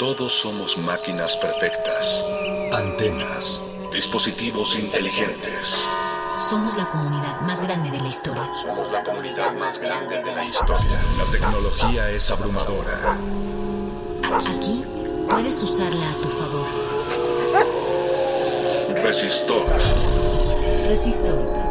Todos somos máquinas perfectas, antenas, dispositivos inteligentes. Somos la comunidad más grande de la historia. Somos la comunidad más grande de la historia. La tecnología es abrumadora. Aquí puedes usarla a tu favor. Resistor. Resistor.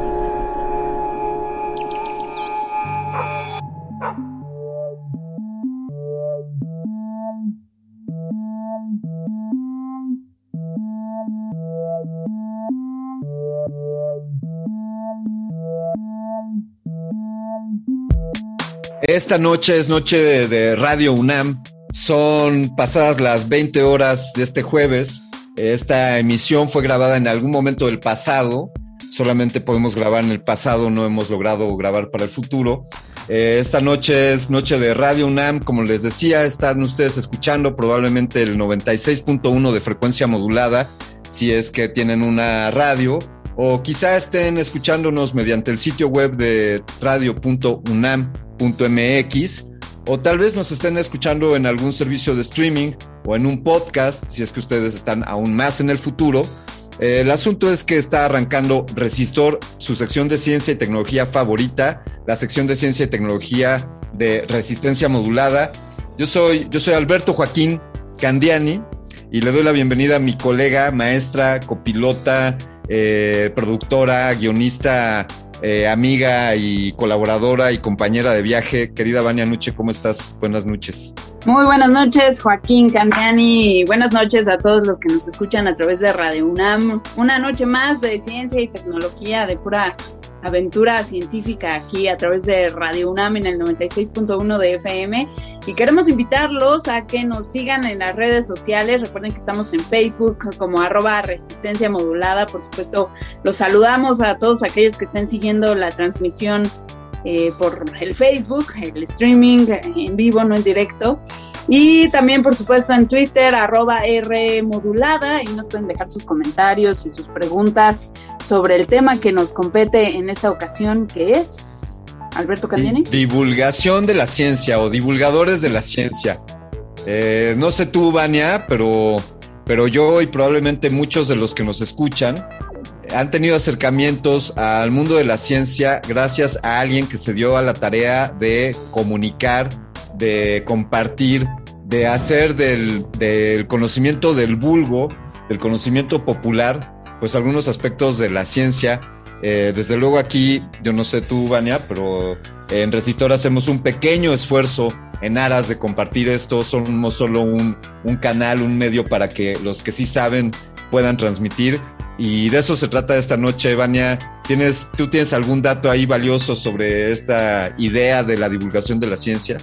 Esta noche es noche de, Radio UNAM. Son pasadas las 20 horas de este jueves. Esta emisión fue grabada en algún momento del pasado. Solamente podemos grabar en el pasado, no hemos logrado grabar para el futuro. Eh, esta noche es noche de Radio UNAM. Como les decía, están ustedes escuchando probablemente el 96.1 de frecuencia modulada, si es que tienen una radio o quizá estén escuchándonos mediante el sitio web de radio.unam mx o tal vez nos estén escuchando en algún servicio de streaming o en un podcast, si es que ustedes están aún más en el futuro. Eh, el asunto es que está arrancando Resistor, su sección de ciencia y tecnología favorita, la sección de ciencia y tecnología de resistencia modulada. Yo soy, yo soy Alberto Joaquín Candiani y le doy la bienvenida a mi colega, maestra, copilota, eh, productora, guionista eh, amiga y colaboradora y compañera de viaje. Querida Vania Nuche, ¿cómo estás? Buenas noches. Muy buenas noches, Joaquín Candiani, buenas noches a todos los que nos escuchan a través de Radio UNAM. Una noche más de ciencia y tecnología, de pura aventura científica aquí a través de Radio UNAM en el 96.1 de FM y queremos invitarlos a que nos sigan en las redes sociales. Recuerden que estamos en Facebook como arroba resistencia modulada. Por supuesto, los saludamos a todos aquellos que estén siguiendo la transmisión eh, por el Facebook, el streaming en vivo, no en directo. Y también, por supuesto, en Twitter, arroba R modulada, y nos pueden dejar sus comentarios y sus preguntas sobre el tema que nos compete en esta ocasión, que es, Alberto Candiani. Divulgación de la ciencia o divulgadores de la ciencia. Eh, no sé tú, Vania, pero, pero yo y probablemente muchos de los que nos escuchan han tenido acercamientos al mundo de la ciencia gracias a alguien que se dio a la tarea de comunicar, de compartir, de hacer del, conocimiento del vulgo, del conocimiento popular, pues algunos aspectos de la ciencia. Eh, desde luego aquí, yo no sé tú, Vania, pero en Resistor hacemos un pequeño esfuerzo en aras de compartir esto. Somos solo un, un canal, un medio para que los que sí saben puedan transmitir y de eso se trata esta noche, Vania. ¿Tienes, ¿Tú tienes algún dato ahí valioso sobre esta idea de la divulgación de la ciencia?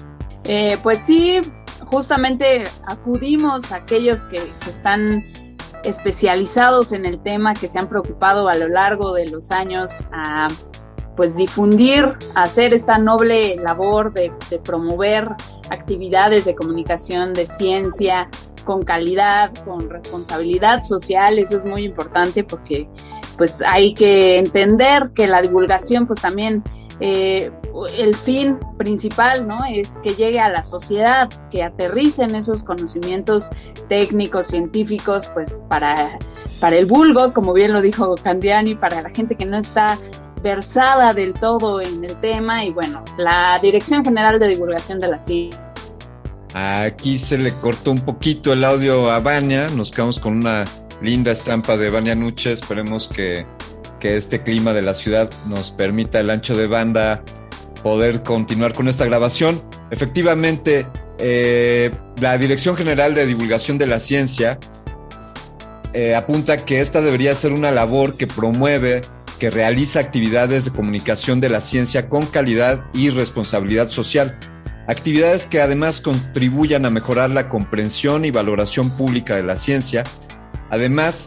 Eh, pues sí, justamente acudimos a aquellos que, están especializados en el tema, que se han preocupado a lo largo de los años a pues difundir, hacer esta noble labor de, de promover actividades de comunicación, de ciencia, con calidad, con responsabilidad social, eso es muy importante porque pues hay que entender que la divulgación pues también eh, el fin principal, ¿no? Es que llegue a la sociedad, que aterricen esos conocimientos técnicos, científicos, pues para, para el vulgo, como bien lo dijo Candiani, para la gente que no está versada del todo en el tema y bueno, la Dirección General de Divulgación de la Ciencia Aquí se le cortó un poquito el audio a Vania. Nos quedamos con una linda estampa de Vania Nuche. Esperemos que, que este clima de la ciudad nos permita el ancho de banda poder continuar con esta grabación. Efectivamente, eh, la Dirección General de Divulgación de la Ciencia eh, apunta que esta debería ser una labor que promueve, que realiza actividades de comunicación de la ciencia con calidad y responsabilidad social. Actividades que además contribuyan a mejorar la comprensión y valoración pública de la ciencia. Además,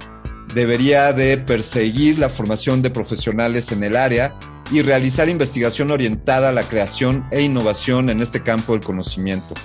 debería de perseguir la formación de profesionales en el área y realizar investigación orientada a la creación e innovación en este campo del conocimiento.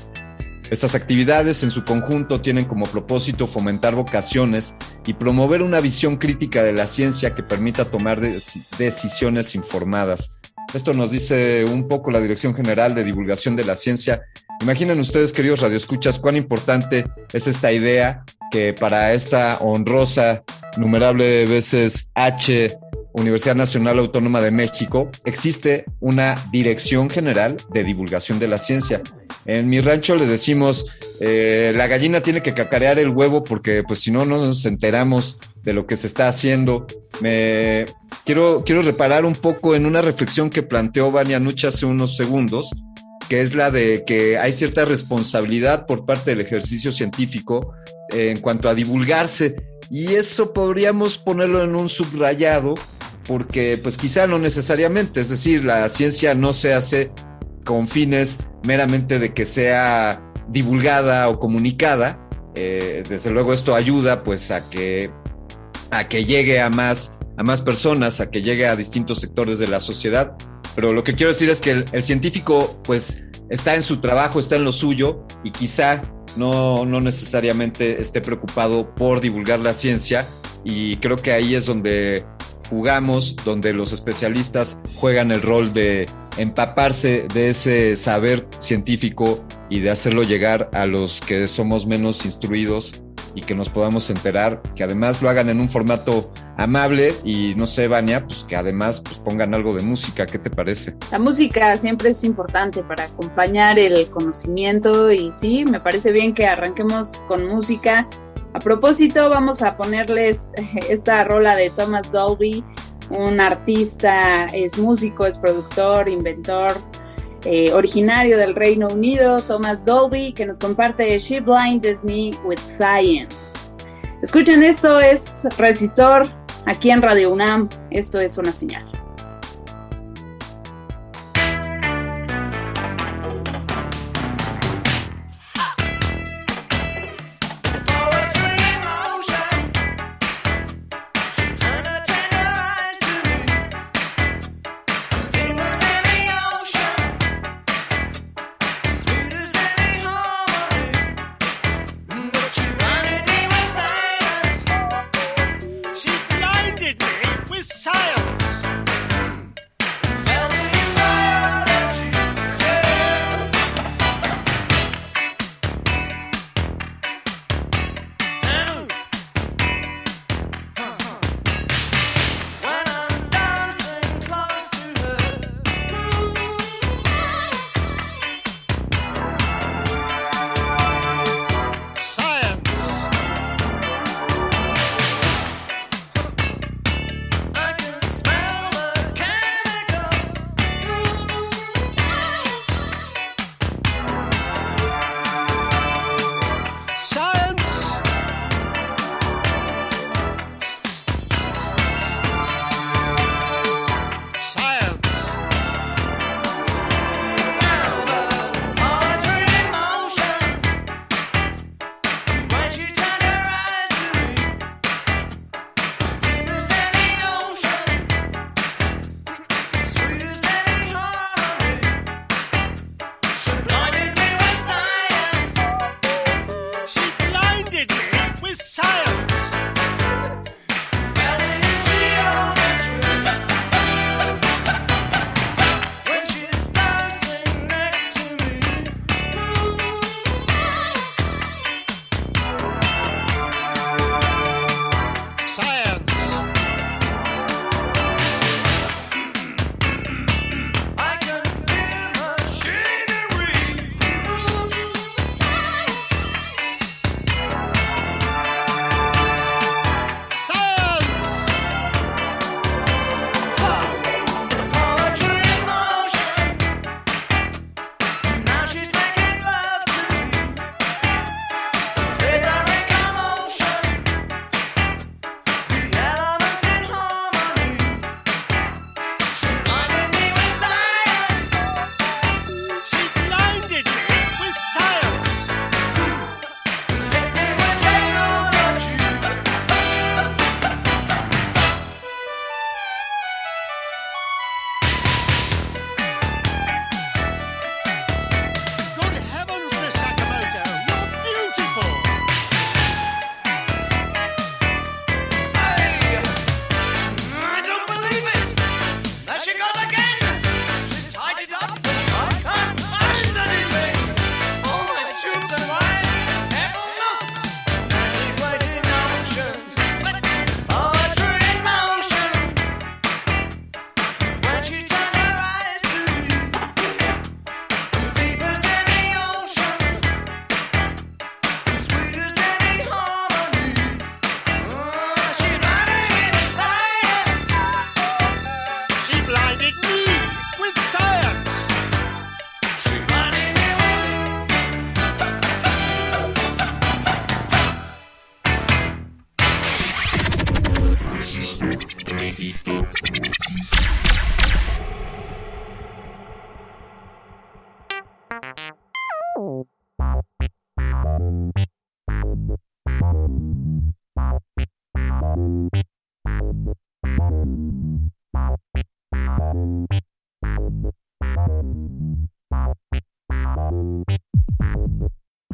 Estas actividades en su conjunto tienen como propósito fomentar vocaciones y promover una visión crítica de la ciencia que permita tomar decisiones informadas. Esto nos dice un poco la Dirección General de Divulgación de la Ciencia. Imaginen ustedes, queridos radioescuchas, cuán importante es esta idea que para esta honrosa, numerable veces H Universidad Nacional Autónoma de México, existe una Dirección General de Divulgación de la Ciencia. En mi rancho le decimos, eh, la gallina tiene que cacarear el huevo porque pues si no, no nos enteramos de lo que se está haciendo. Me quiero, quiero reparar un poco en una reflexión que planteó Vania Nucha hace unos segundos, que es la de que hay cierta responsabilidad por parte del ejercicio científico en cuanto a divulgarse. Y eso podríamos ponerlo en un subrayado porque pues quizá no necesariamente, es decir, la ciencia no se hace con fines meramente de que sea divulgada o comunicada. Eh, desde luego esto ayuda pues a que, a que llegue a más, a más personas, a que llegue a distintos sectores de la sociedad. Pero lo que quiero decir es que el, el científico pues está en su trabajo, está en lo suyo y quizá no, no necesariamente esté preocupado por divulgar la ciencia y creo que ahí es donde jugamos, donde los especialistas juegan el rol de empaparse de ese saber científico y de hacerlo llegar a los que somos menos instruidos y que nos podamos enterar, que además lo hagan en un formato amable y no sé, Vania, pues que además pues pongan algo de música, ¿qué te parece? La música siempre es importante para acompañar el conocimiento y sí, me parece bien que arranquemos con música a propósito, vamos a ponerles esta rola de Thomas Dolby, un artista, es músico, es productor, inventor, eh, originario del Reino Unido, Thomas Dolby, que nos comparte She Blinded Me with Science. Escuchen, esto es Resistor, aquí en Radio UNAM, esto es una señal.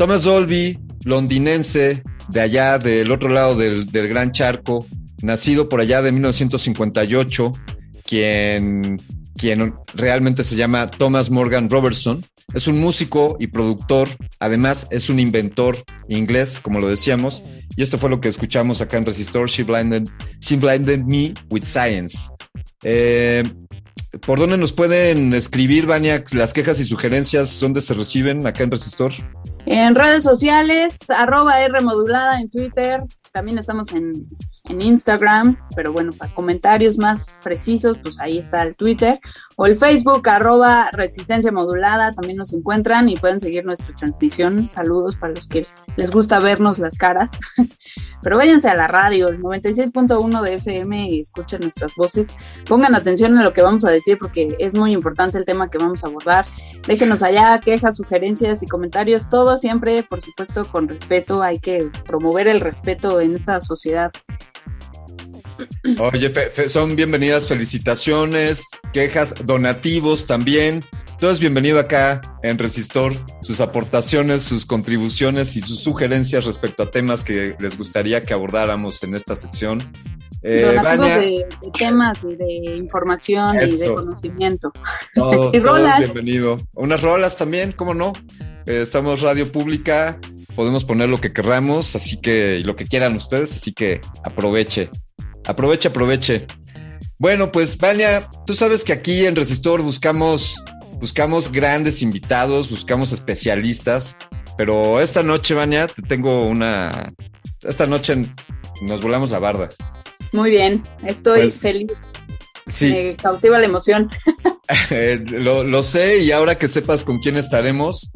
Thomas Dolby, londinense, de allá del otro lado del, del Gran Charco, nacido por allá de 1958, quien, quien realmente se llama Thomas Morgan Robertson. Es un músico y productor, además es un inventor inglés, como lo decíamos, y esto fue lo que escuchamos acá en Resistor, She Blinded, She Blinded Me with Science. Eh, ¿Por dónde nos pueden escribir, Vania, las quejas y sugerencias? ¿Dónde se reciben acá en Resistor? En redes sociales, arroba R modulada en Twitter, también estamos en, en, Instagram, pero bueno, para comentarios más precisos, pues ahí está el Twitter o el Facebook, arroba resistencia modulada, también nos encuentran y pueden seguir nuestra transmisión. Saludos para los que les gusta vernos las caras. Pero váyanse a la radio, el 96.1 de FM y escuchen nuestras voces. Pongan atención a lo que vamos a decir porque es muy importante el tema que vamos a abordar. Déjenos allá quejas, sugerencias y comentarios, todo siempre, por supuesto, con respeto. Hay que promover el respeto en esta sociedad. Oye, fe, fe, son bienvenidas felicitaciones, quejas, donativos también. Todo es bienvenido acá en Resistor, sus aportaciones, sus contribuciones y sus sugerencias respecto a temas que les gustaría que abordáramos en esta sección. Eh, de, de, temas y de información eso. y de conocimiento. Todo, y rolas. bienvenido. Unas rolas también, ¿cómo no? Eh, estamos radio pública, podemos poner lo que querramos, así que lo que quieran ustedes, así que aproveche. Aproveche, aproveche. Bueno, pues Vania, tú sabes que aquí en Resistor buscamos, buscamos grandes invitados, buscamos especialistas, pero esta noche, Vania, te tengo una... Esta noche nos volamos la barda. Muy bien, estoy pues, feliz. Sí. Me cautiva la emoción. eh, lo, lo, sé y ahora que sepas con quién estaremos,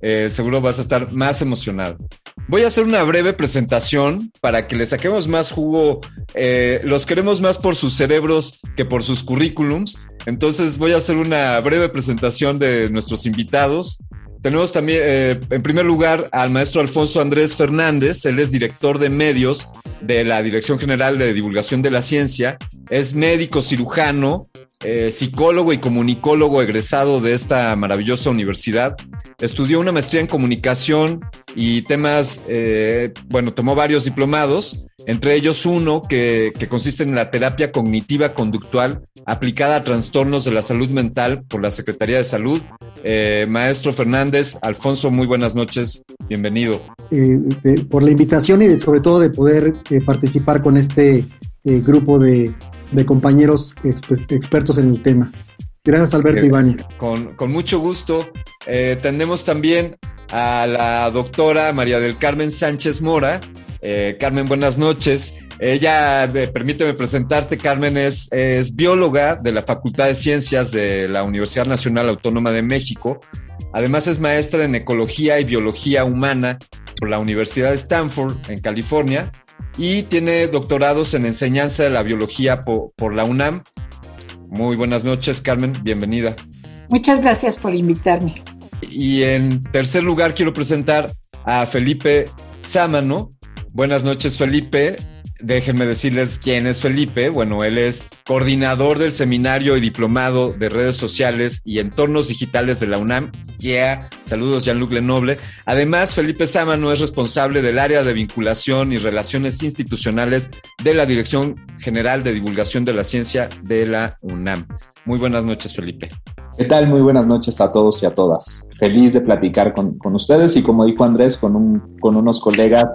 eh, seguro vas a estar más emocionado. Voy a hacer una breve presentación para que le saquemos más jugo. Eh, los queremos más por sus cerebros que por sus currículums. Entonces voy a hacer una breve presentación de nuestros invitados. Tenemos también, eh, en primer lugar, al maestro Alfonso Andrés Fernández. Él es director de medios de la Dirección General de Divulgación de la Ciencia. Es médico cirujano, eh, psicólogo y comunicólogo egresado de esta maravillosa universidad. Estudió una maestría en comunicación y temas, eh, bueno, tomó varios diplomados, entre ellos uno que, que, consiste en la terapia cognitiva conductual aplicada a trastornos de la salud mental por la Secretaría de Salud. Eh, maestro Fernández, Alfonso, muy buenas noches, bienvenido. Por la invitación y sobre todo de poder participar con este grupo de, de compañeros exp expertos en el tema. Gracias, Alberto eh, Ivania. Con, con, mucho gusto. Eh, tenemos también a la doctora María del Carmen Sánchez Mora. Eh, Carmen, buenas noches. Ella, de, permíteme presentarte, Carmen, es, es bióloga de la Facultad de Ciencias de la Universidad Nacional Autónoma de México. Además es maestra en Ecología y Biología Humana por la Universidad de Stanford, en California, y tiene doctorados en enseñanza de la biología por, por la UNAM. Muy buenas noches, Carmen, bienvenida. Muchas gracias por invitarme. Y en tercer lugar quiero presentar a Felipe Sámano. Buenas noches, Felipe. Déjenme decirles quién es Felipe. Bueno, él es coordinador del seminario y diplomado de redes sociales y entornos digitales de la UNAM. Yeah, saludos Jean-Luc Lenoble. Además, Felipe Sámano es responsable del área de vinculación y relaciones institucionales de la Dirección General de Divulgación de la Ciencia de la UNAM. Muy buenas noches, Felipe. ¿Qué tal? Muy buenas noches a todos y a todas. Feliz de platicar con, con ustedes y como dijo Andrés, con, un, con unos colegas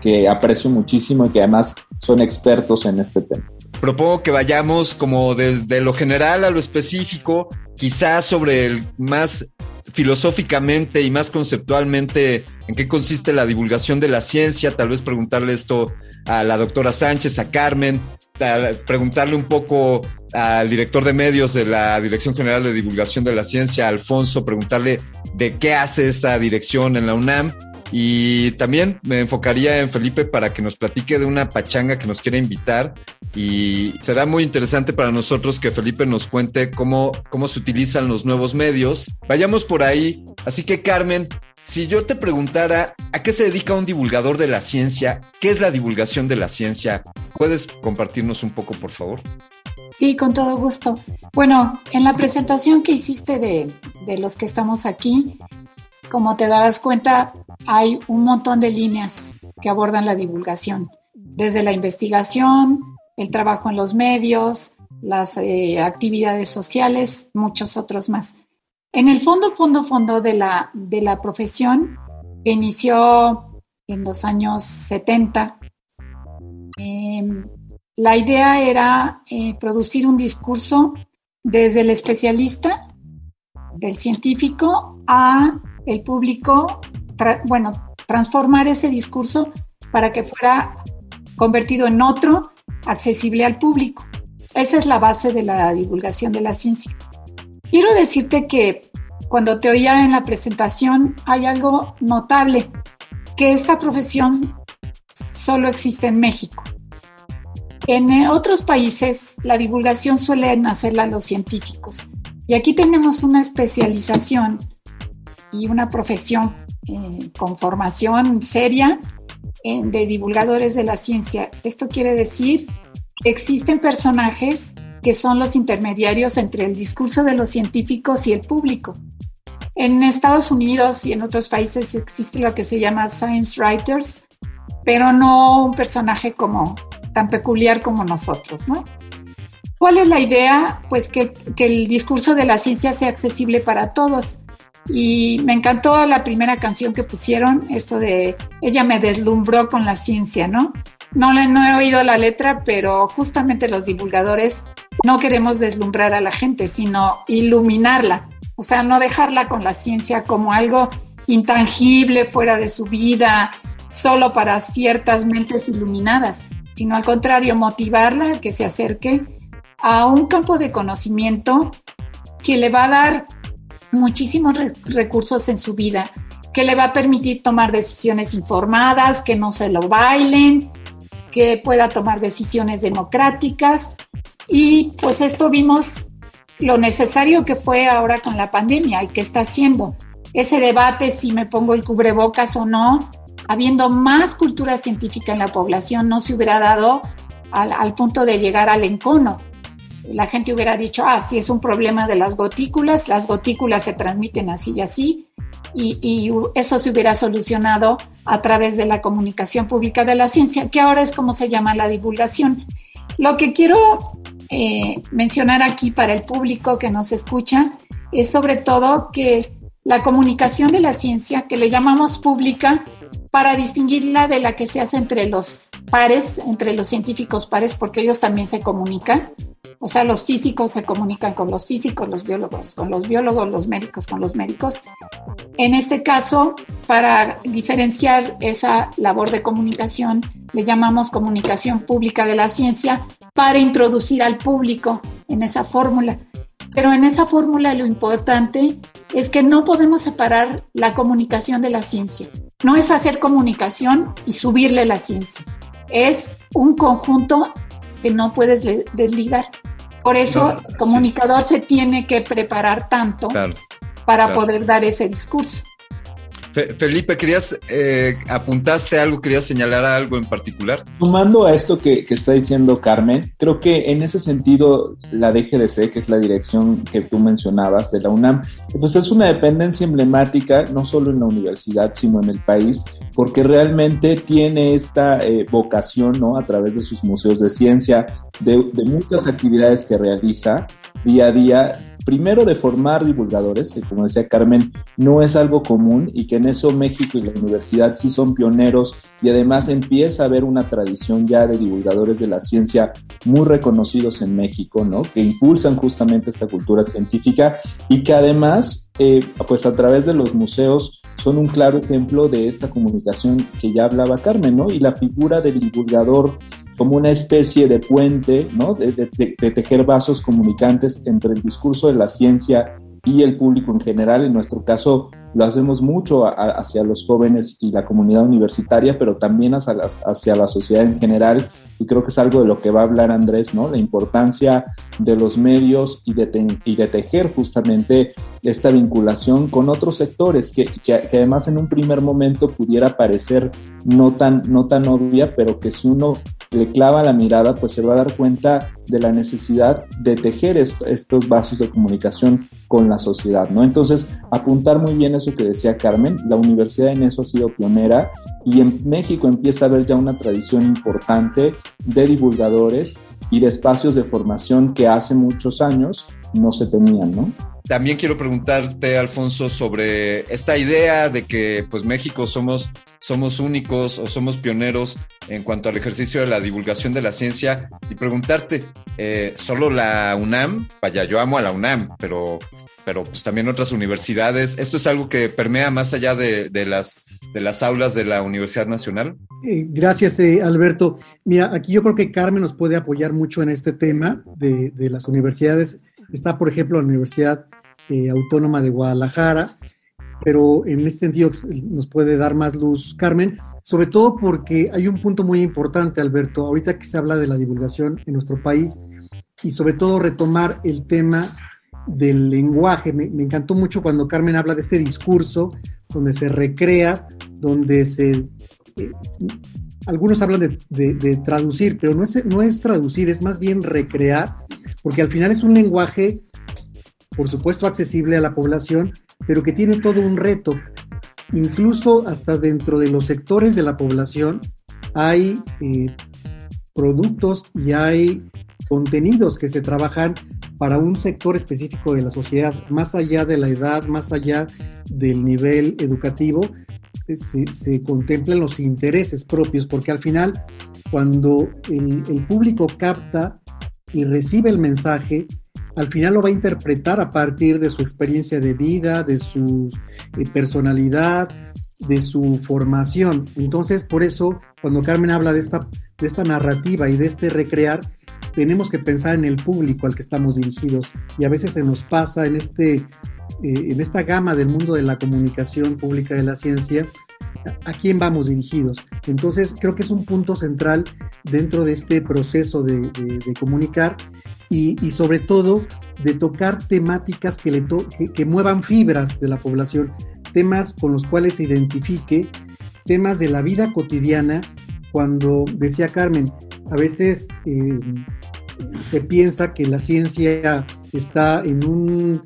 que aprecio muchísimo y que además son expertos en este tema. Propongo que vayamos como desde lo general a lo específico, quizás sobre el más filosóficamente y más conceptualmente en qué consiste la divulgación de la ciencia, tal vez preguntarle esto a la doctora Sánchez, a Carmen, preguntarle un poco al director de medios de la Dirección General de Divulgación de la Ciencia, Alfonso, preguntarle de qué hace esta dirección en la UNAM Y también me enfocaría en Felipe para que nos platique de una pachanga que nos quiera invitar. Y será muy interesante para nosotros que Felipe nos cuente cómo, cómo se utilizan los nuevos medios. Vayamos por ahí. Así que Carmen, si yo te preguntara a qué se dedica un divulgador de la ciencia, ¿qué es la divulgación de la ciencia? ¿Puedes compartirnos un poco, por favor? Sí, con todo gusto. Bueno, en la presentación que hiciste de, de los que estamos aquí, como te darás cuenta, hay un montón de líneas que abordan la divulgación, desde la investigación, el trabajo en los medios, las eh, actividades sociales, muchos otros más. En el fondo, fondo, fondo de la, de la profesión, que inició en los años 70, em, la idea era eh, producir un discurso desde el especialista, del científico, a el público, bueno, transformar ese discurso para que fuera convertido en otro accesible al público. Esa es la base de la divulgación de la ciencia. Quiero decirte que cuando te oía en la presentación hay algo notable, que esta profesión solo existe en México. En eh, otros países la divulgación suele hacerla los científicos y aquí tenemos una especialización y una profesión eh, con formación seria eh, de divulgadores de la ciencia. Esto quiere decir que existen personajes que son los intermediarios entre el discurso de los científicos y el público. En Estados Unidos y en otros países existe lo que se llama science writers, pero no un personaje como tan peculiar como nosotros, ¿no? ¿Cuál es la idea? Pues que, que el discurso de la ciencia sea accesible para todos y me encantó la primera canción que pusieron, esto de ella me deslumbró con la ciencia, ¿no? No, no he oído la letra, pero justamente los divulgadores no queremos deslumbrar a la gente, sino iluminarla, o sea, no dejarla con la ciencia como algo intangible, fuera de su vida, solo para ciertas mentes iluminadas, sino al contrario, motivarla a que se acerque a un campo de conocimiento que le va a dar muchísimos recursos en su vida que le va a permitir tomar decisiones informadas, que no se lo bailen, que pueda tomar decisiones democráticas. Y pues esto vimos lo necesario que fue ahora con la pandemia y que está haciendo. Ese debate si me pongo el cubrebocas o no, habiendo más cultura científica en la población, no se hubiera dado al, al punto de llegar al encono la gente hubiera dicho, ah, sí, es un problema de las gotículas, las gotículas se transmiten así y así, y, eso se hubiera solucionado a través de la comunicación pública de la ciencia, que ahora es como se llama la divulgación. Lo que quiero eh, mencionar aquí para el público que nos escucha es sobre todo que la comunicación de la ciencia, que le llamamos pública, para distinguirla de la que se hace entre los pares, entre los científicos pares, porque ellos también se comunican, o sea, los físicos se comunican con los físicos, los biólogos con los biólogos, los médicos con los médicos. En este caso, para diferenciar esa labor de comunicación, le llamamos comunicación pública de la ciencia para introducir al público en esa fórmula. Pero en esa fórmula lo importante es que no podemos separar la comunicación de la ciencia. No es hacer comunicación y subirle la ciencia. Es un conjunto que no puedes desligar. Por eso el comunicador se tiene que preparar tanto para poder dar ese discurso. Felipe, querías, eh, apuntaste algo, querías señalar algo en particular. Sumando a esto que, está diciendo Carmen, creo que en ese sentido la DGDC, que es la dirección que tú mencionabas de la UNAM, pues es una dependencia emblemática, no solo en la universidad, sino en el país, porque realmente tiene esta eh, vocación, ¿no? A través de sus museos de ciencia, de, de muchas actividades que realiza día a día primero de formar divulgadores, que como decía Carmen, no es algo común y que en eso México y la universidad sí son pioneros y además empieza a haber una tradición ya de divulgadores de la ciencia muy reconocidos en México, ¿no? Que impulsan justamente esta cultura científica y que además, eh, pues a través de los museos son un claro ejemplo de esta comunicación que ya hablaba Carmen, ¿no? Y la figura del divulgador como una especie de puente, ¿no? De, tejer vasos comunicantes entre el discurso de la ciencia y el público en general, en nuestro caso, lo hacemos mucho hacia los jóvenes y la comunidad universitaria, pero también hacia la, hacia la sociedad en general. Y creo que es algo de lo que va a hablar Andrés, ¿no? La importancia de los medios y de, y de tejer justamente esta vinculación con otros sectores que, que, además en un primer momento pudiera parecer no tan, no tan obvia, pero que si uno le clava la mirada, pues se va a dar cuenta de la necesidad de tejer estos vasos de comunicación con la sociedad, ¿no? Entonces, apuntar muy bien eso que decía Carmen, la universidad en eso ha sido pionera y en México empieza a haber ya una tradición importante de divulgadores y de espacios de formación que hace muchos años no se tenían, ¿no? También quiero preguntarte, Alfonso, sobre esta idea de que pues México somos, somos únicos o somos pioneros en cuanto al ejercicio de la divulgación de la ciencia y preguntarte, eh, ¿solo la UNAM? Vaya, yo amo a la UNAM, pero, pero pues también otras universidades. ¿Esto es algo que permea más allá de, las, de las aulas de la Universidad Nacional? Gracias, eh, Alberto. Mira, aquí yo creo que Carmen nos puede apoyar mucho en este tema de, de las universidades. Está, por ejemplo, la Universidad eh, Autónoma de Guadalajara, pero en este sentido nos puede dar más luz Carmen, sobre todo porque hay un punto muy importante, Alberto, ahorita que se habla de la divulgación en nuestro país y sobre todo retomar el tema del lenguaje. Me, encantó mucho cuando Carmen habla de este discurso donde se recrea, donde se... Eh, algunos hablan de, traducir, pero no es, no es traducir, es más bien recrear, porque al final es un lenguaje por supuesto accesible a la población, pero que tiene todo un reto. Incluso hasta dentro de los sectores de la población hay eh, productos y hay contenidos que se trabajan para un sector específico de la sociedad, más allá de la edad, más allá del nivel educativo, se, contemplan los intereses propios, porque al final, cuando el público capta y recibe el mensaje, al final lo va a interpretar a partir de su experiencia de vida, de su eh, personalidad, de su formación. Entonces, por eso, cuando Carmen habla de esta, de esta narrativa y de este recrear, tenemos que pensar en el público al que estamos dirigidos. Y a veces se nos pasa en, este, eh, en esta gama del mundo de la comunicación pública de la ciencia, a quién vamos dirigidos. Entonces, creo que es un punto central dentro de este proceso de, de comunicar y, sobre todo de tocar temáticas que, le que, muevan fibras de la población, temas con los cuales se identifique, temas de la vida cotidiana. Cuando decía Carmen, a veces eh, se piensa que la ciencia está en un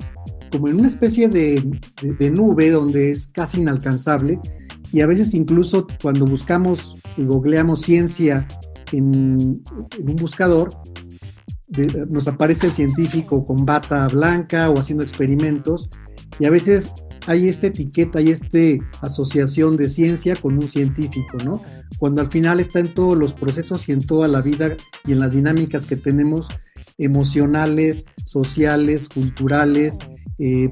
como en una especie de, nube donde es casi inalcanzable y a veces incluso cuando buscamos y googleamos ciencia en, en un buscador, nos aparece el científico con bata blanca o haciendo experimentos y a veces hay esta etiqueta y esta asociación de ciencia con un científico, ¿no? Cuando al final está en todos los procesos y en toda la vida y en las dinámicas que tenemos emocionales, sociales, culturales, eh,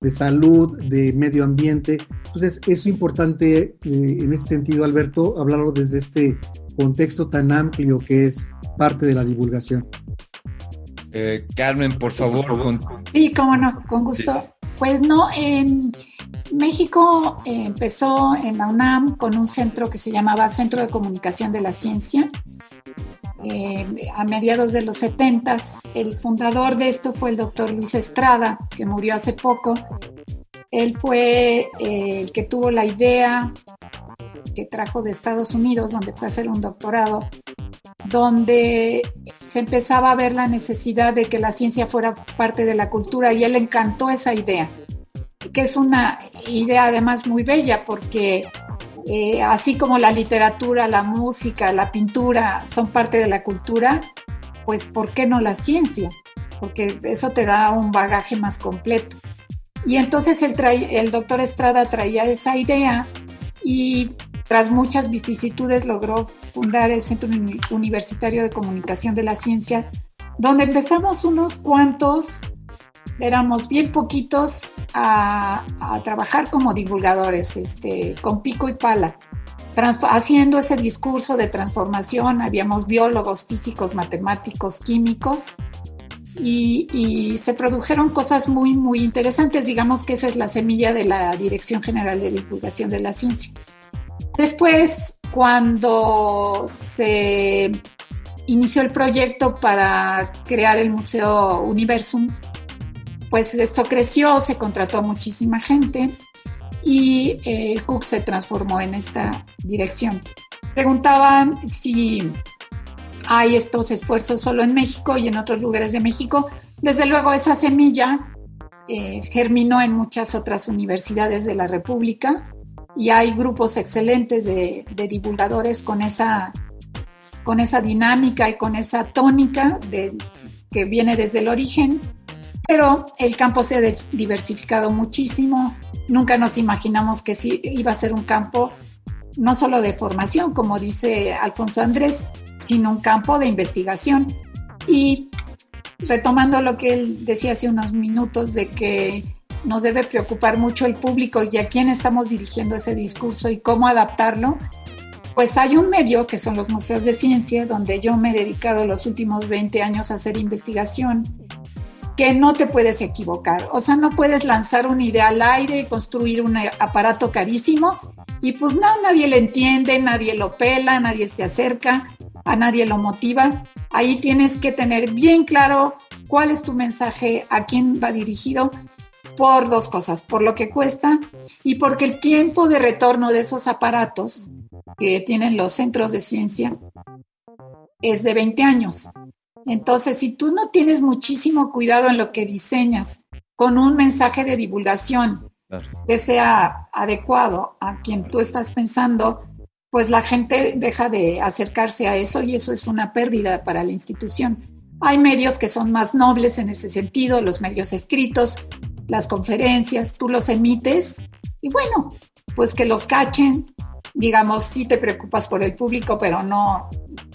de salud, de medio ambiente. Entonces, es importante eh, en ese sentido, Alberto, hablarlo desde este contexto tan amplio que es parte de la divulgación. Eh, Carmen, por favor. Sí, cómo no, con gusto. Pues no, en México eh, empezó en la UNAM con un centro que se llamaba Centro de Comunicación de la Ciencia. Eh, a mediados de los 70, el fundador de esto fue el doctor Luis Estrada, que murió hace poco. Él fue el que tuvo la idea que trajo de Estados Unidos, donde fue a hacer un doctorado, donde se empezaba a ver la necesidad de que la ciencia fuera parte de la cultura y él encantó esa idea, que es una idea además muy bella porque eh, así como la literatura, la música, la pintura son parte de la cultura, pues ¿por qué no la ciencia? Porque eso te da un bagaje más completo. Y entonces el, el doctor Estrada traía esa idea y tras muchas vicisitudes logró fundar el Centro Universitario de Comunicación de la Ciencia, donde empezamos unos cuantos, éramos bien poquitos, a, trabajar como divulgadores, este, con pico y pala, haciendo ese discurso de transformación. Habíamos biólogos, físicos, matemáticos, químicos, y, y, se produjeron cosas muy, muy interesantes. Digamos que esa es la semilla de la Dirección General de Divulgación de la Ciencia. Después, cuando se inició el proyecto para crear el Museo Universum, pues esto creció, se contrató muchísima gente y el CUC se transformó en esta dirección. Preguntaban si hay estos esfuerzos solo en México y en otros lugares de México. Desde luego esa semilla eh, germinó en muchas otras universidades de la República y hay grupos excelentes de, divulgadores con esa, con esa dinámica y con esa tónica que viene desde el origen, pero el campo se ha diversificado muchísimo. Nunca nos imaginamos que iba a ser un campo no solo de formación, como dice Alfonso Andrés, sino un campo de investigación. Y retomando lo que él decía hace unos minutos de que nos debe preocupar mucho el público y a quién estamos dirigiendo ese discurso y cómo adaptarlo, pues hay un medio que son los museos de ciencia, donde yo me he dedicado los últimos 20 años a hacer investigación, que no te puedes equivocar. O sea, no puedes lanzar una idea al aire y construir un aparato carísimo y pues no, nadie le entiende, nadie lo pela, nadie se acerca, a nadie lo motiva. Ahí tienes que tener bien claro cuál es tu mensaje, a quién va dirigido por dos cosas, por lo que cuesta y porque el tiempo de retorno de esos aparatos que tienen los centros de ciencia es de 20 años. Entonces, si tú no tienes muchísimo cuidado en lo que diseñas con un mensaje de divulgación que sea adecuado a quien tú estás pensando, pues la gente deja de acercarse a eso y eso es una pérdida para la institución. Hay medios que son más nobles en ese sentido, los medios escritos, las conferencias, tú los emites y bueno, pues que los cachen. Digamos, si te preocupas por el público, pero no,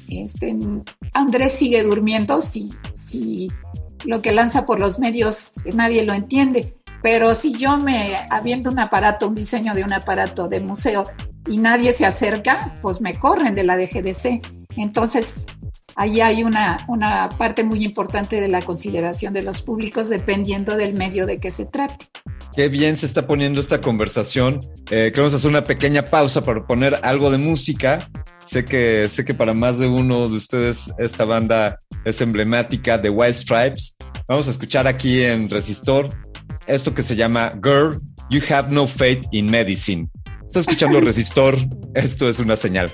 este, Andrés sigue durmiendo si, si lo que lanza por los medios nadie lo entiende. Pero si yo me aviento un aparato, un diseño de un aparato de museo y nadie se acerca, pues me corren de la DGDC. Entonces, ahí hay una, una parte muy importante de la consideración de los públicos dependiendo del medio de que se trate. Qué bien se está poniendo esta conversación. Eh, queremos hacer una pequeña pausa para poner algo de música. Sé que, sé que para más de uno de ustedes esta banda es emblemática, The White Stripes. Vamos a escuchar aquí en Resistor esto que se llama Girl, You Have No Faith in Medicine. Está escuchando Resistor, esto es una señal.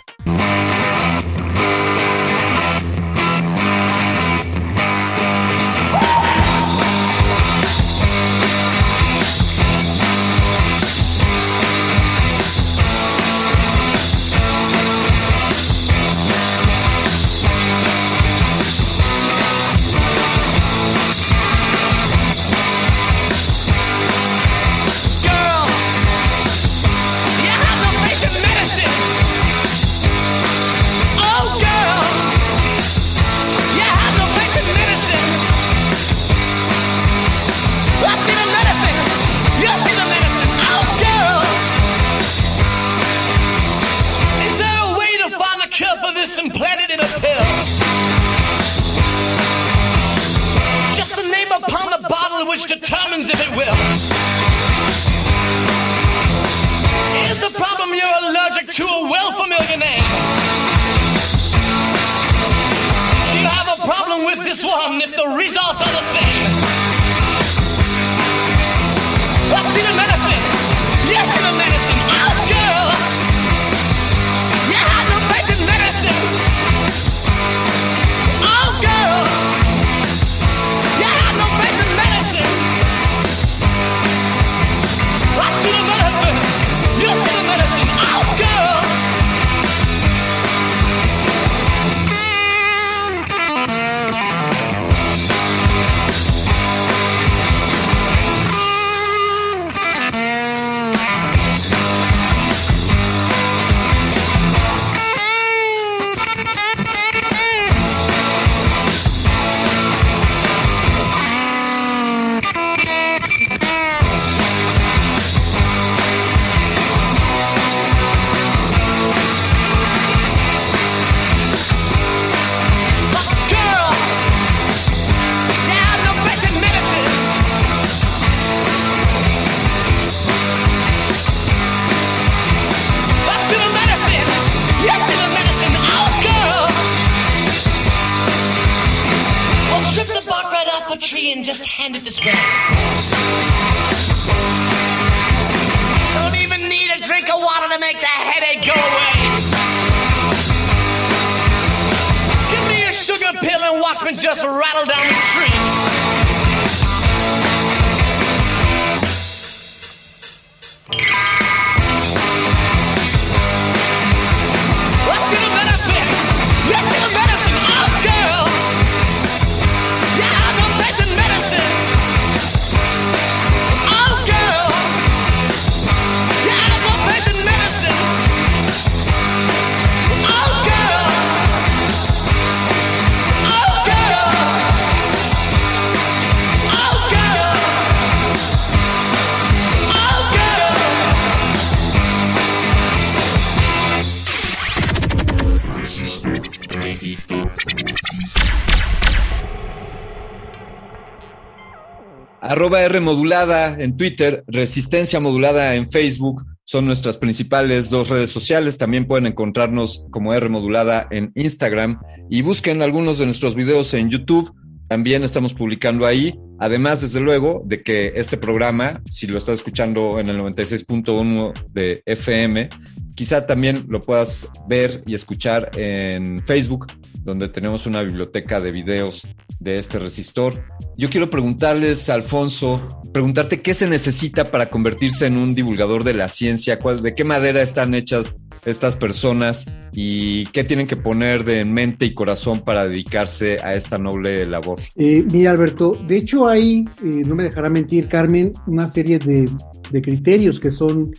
Arroba R modulada en Twitter, Resistencia modulada en Facebook. Son nuestras principales dos redes sociales. También pueden encontrarnos como R modulada en Instagram y busquen algunos de nuestros videos en YouTube. También estamos publicando ahí. Además, desde luego, de que este programa, si lo estás escuchando en el 96.1 de FM, quizá también lo puedas ver y escuchar en Facebook, donde tenemos una biblioteca de videos de este resistor. Yo quiero preguntarles, Alfonso, preguntarte qué se necesita para convertirse en un divulgador de la ciencia, de qué madera están hechas estas personas y qué tienen que poner de mente y corazón para dedicarse a esta noble labor. Eh, mira, Alberto, de hecho hay, eh, no me dejará mentir, Carmen, una serie de criterios que son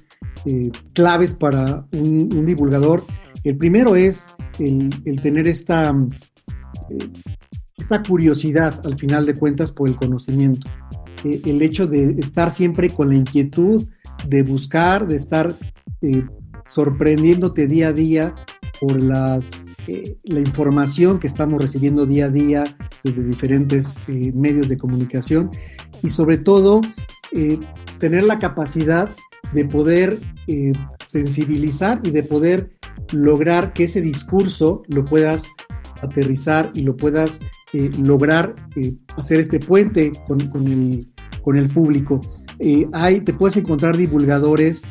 eh, claves para un, divulgador. El primero es el, tener esta, eh, esta curiosidad, al final de cuentas, por el conocimiento. Eh, el hecho de estar siempre con la inquietud de buscar, de estar sorprendiéndote día a día por las, la información que estamos recibiendo día a día desde diferentes medios de comunicación y sobre todo tener la capacidad de poder eh, sensibilizar y de poder lograr que ese discurso lo puedas aterrizar y lo puedas eh, lograr eh, hacer este puente con, con, el, con el, público. Te puedes encontrar divulgadores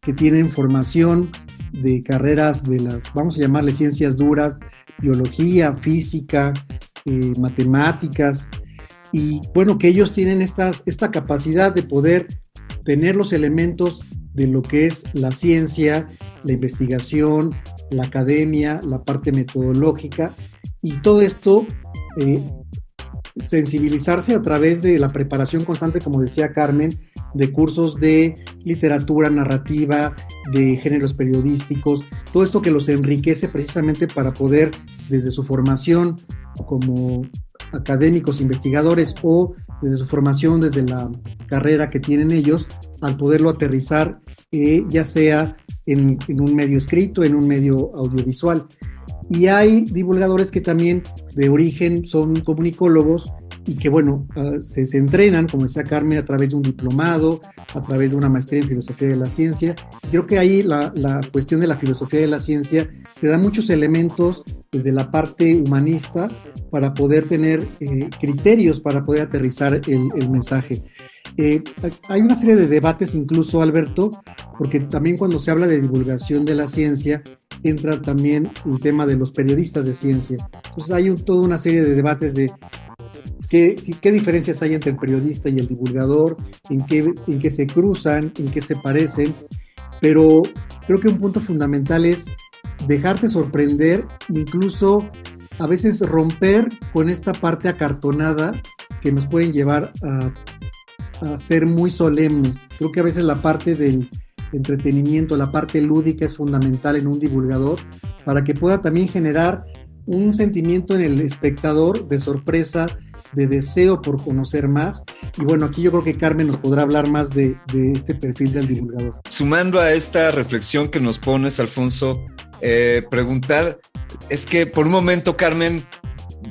que tienen formación de carreras de las, vamos a llamarle ciencias duras, biología, física, matemáticas, y bueno, que ellos tienen estas, esta capacidad de poder tener los elementos de lo que es la ciencia, la investigación, la academia, la parte metodológica, y todo esto eh, sensibilizarse a través de la preparación constante, como decía Carmen, de cursos de literatura narrativa, de géneros periodísticos, todo esto que los enriquece precisamente para poder, desde su formación como académicos, investigadores o desde su formación, desde la carrera que tienen ellos, al poderlo aterrizar, eh, ya sea en, en un medio escrito, en un medio audiovisual. Y hay divulgadores que también de origen son comunicólogos y que, bueno, uh, se, se, entrenan, como decía Carmen, a través de un diplomado, a través de una maestría en filosofía de la ciencia. Creo que ahí la, la cuestión de la filosofía de la ciencia te da muchos elementos desde la parte humanista para poder tener eh, criterios para poder aterrizar el, el mensaje. Eh, hay una serie de debates incluso, Alberto, porque también cuando se habla de divulgación de la ciencia, entra también el tema de los periodistas de ciencia. Entonces hay un, toda una serie de debates de qué, qué diferencias hay entre el periodista y el divulgador, en qué, en qué se cruzan, en qué se parecen, pero creo que un punto fundamental es dejarte sorprender, incluso a veces romper con esta parte acartonada que nos pueden llevar a, a ser muy solemnes. Creo que a veces la parte del entretenimiento, la parte lúdica es fundamental en un divulgador para que pueda también generar un sentimiento en el espectador de sorpresa, de deseo por conocer más. Y bueno, aquí yo creo que Carmen nos podrá hablar más de, este perfil del divulgador. Sumando a esta reflexión que nos pones, Alfonso, eh, preguntar, es que por un momento, Carmen,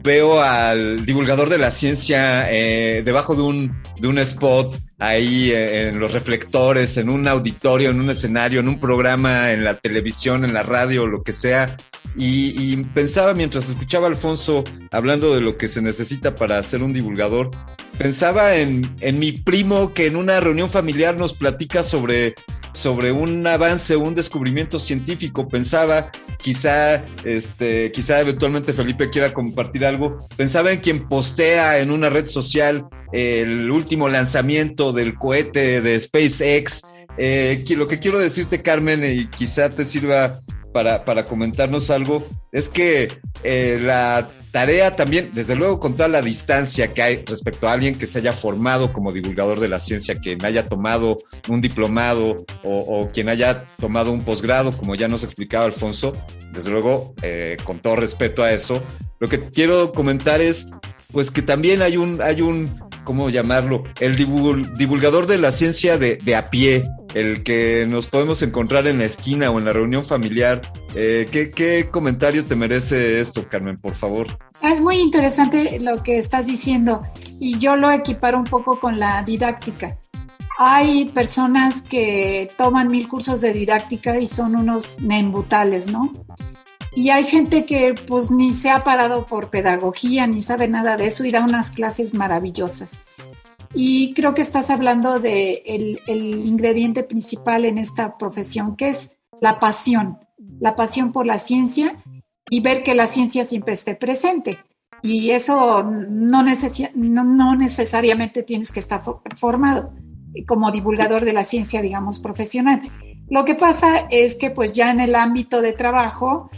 veo al divulgador de la ciencia eh, debajo de un, de un spot, ahí eh, en los reflectores, en un auditorio, en un escenario, en un programa, en la televisión, en la radio, lo que sea. Y, pensaba mientras escuchaba a Alfonso hablando de lo que se necesita para ser un divulgador, pensaba en, en, mi primo que en una reunión familiar nos platica sobre, sobre un avance, un descubrimiento científico. Pensaba, quizá, este, quizá eventualmente Felipe quiera compartir algo. Pensaba en quien postea en una red social el último lanzamiento del cohete de SpaceX. Eh, lo que quiero decirte, Carmen, y quizá te sirva para, para comentarnos algo, es que eh, la tarea también, desde luego con toda la distancia que hay respecto a alguien que se haya formado como divulgador de la ciencia, quien haya tomado un diplomado o, quien haya tomado un posgrado, como ya nos explicaba Alfonso, desde luego, eh, con todo respeto a eso, lo que quiero comentar es pues que también hay un, hay un, ¿cómo llamarlo? El divulgador de la ciencia de, de, a pie, el que nos podemos encontrar en la esquina o en la reunión familiar. Eh, ¿qué, ¿Qué comentario te merece esto, Carmen, por favor? Es muy interesante lo que estás diciendo y yo lo equiparo un poco con la didáctica. Hay personas que toman mil cursos de didáctica y son unos nembutales, ¿no? Y hay gente que pues ni se ha parado por pedagogía, ni sabe nada de eso y da unas clases maravillosas. Y creo que estad hablando de el, ingrediente principal en esta profesión, que es la pasión, la pasión por la ciencia y ver que la ciencia siempre esté presente. Y eso no, no, no necesariamente tienes que estar formado como divulgador de la ciencia, digamos, profesional. Lo que pasa es que pues ya en el ámbito de trabajo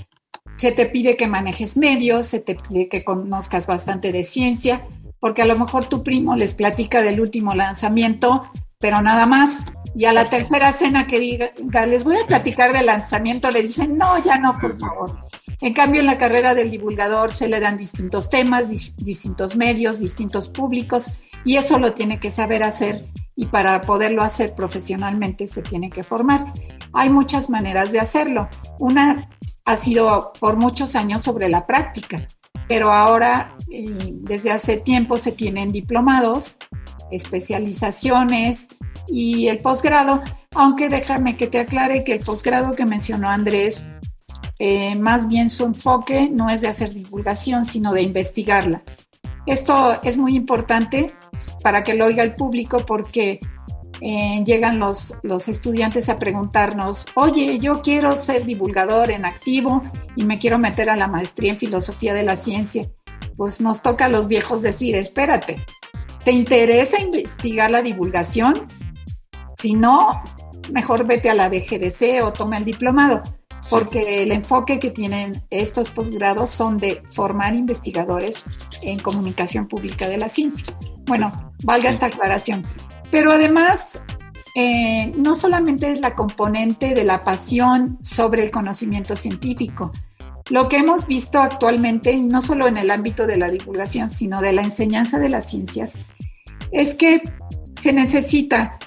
se te pide que manejes medios, se te pide que conozcas bastante de ciencia, porque a lo mejor tu primo les platica del último lanzamiento, pero nada más. Y a la tercera cena que diga, les voy a platicar del lanzamiento, le dicen, no, ya no, por favor. En cambio, en la carrera del divulgador se le dan distintos temas, distintos medios, distintos públicos, y eso lo tiene que saber hacer y para poderlo hacer profesionalmente se tiene que formar. Hay muchas maneras de hacerlo. Una ha sido por muchos años sobre la práctica, pero ahora desde hace tiempo se tienen diplomados, especializaciones y el posgrado, aunque déjame que te aclare que el posgrado que mencionó Andrés, eh, más bien su enfoque no es de hacer divulgación, sino de investigarla. Esto es muy importante para que lo oiga el público porque eh, llegan los, los estudiantes a preguntarnos, oye, yo quiero ser divulgador en activo y me quiero meter a la maestría en filosofía de la ciencia. Pues nos toca a los viejos decir, espérate, ¿te interesa investigar la divulgación? Si no, mejor vete a la DGDC o toma el diplomado, porque el enfoque que tienen estos posgrados son de formar investigadores en comunicación pública de la ciencia. Bueno, valga esta aclaración. Pero además, eh, no solamente es la componente de la pasión sobre el conocimiento científico. Lo que hemos visto actualmente, no solo en el ámbito de la divulgación, sino de la enseñanza de las ciencias, es que se necesita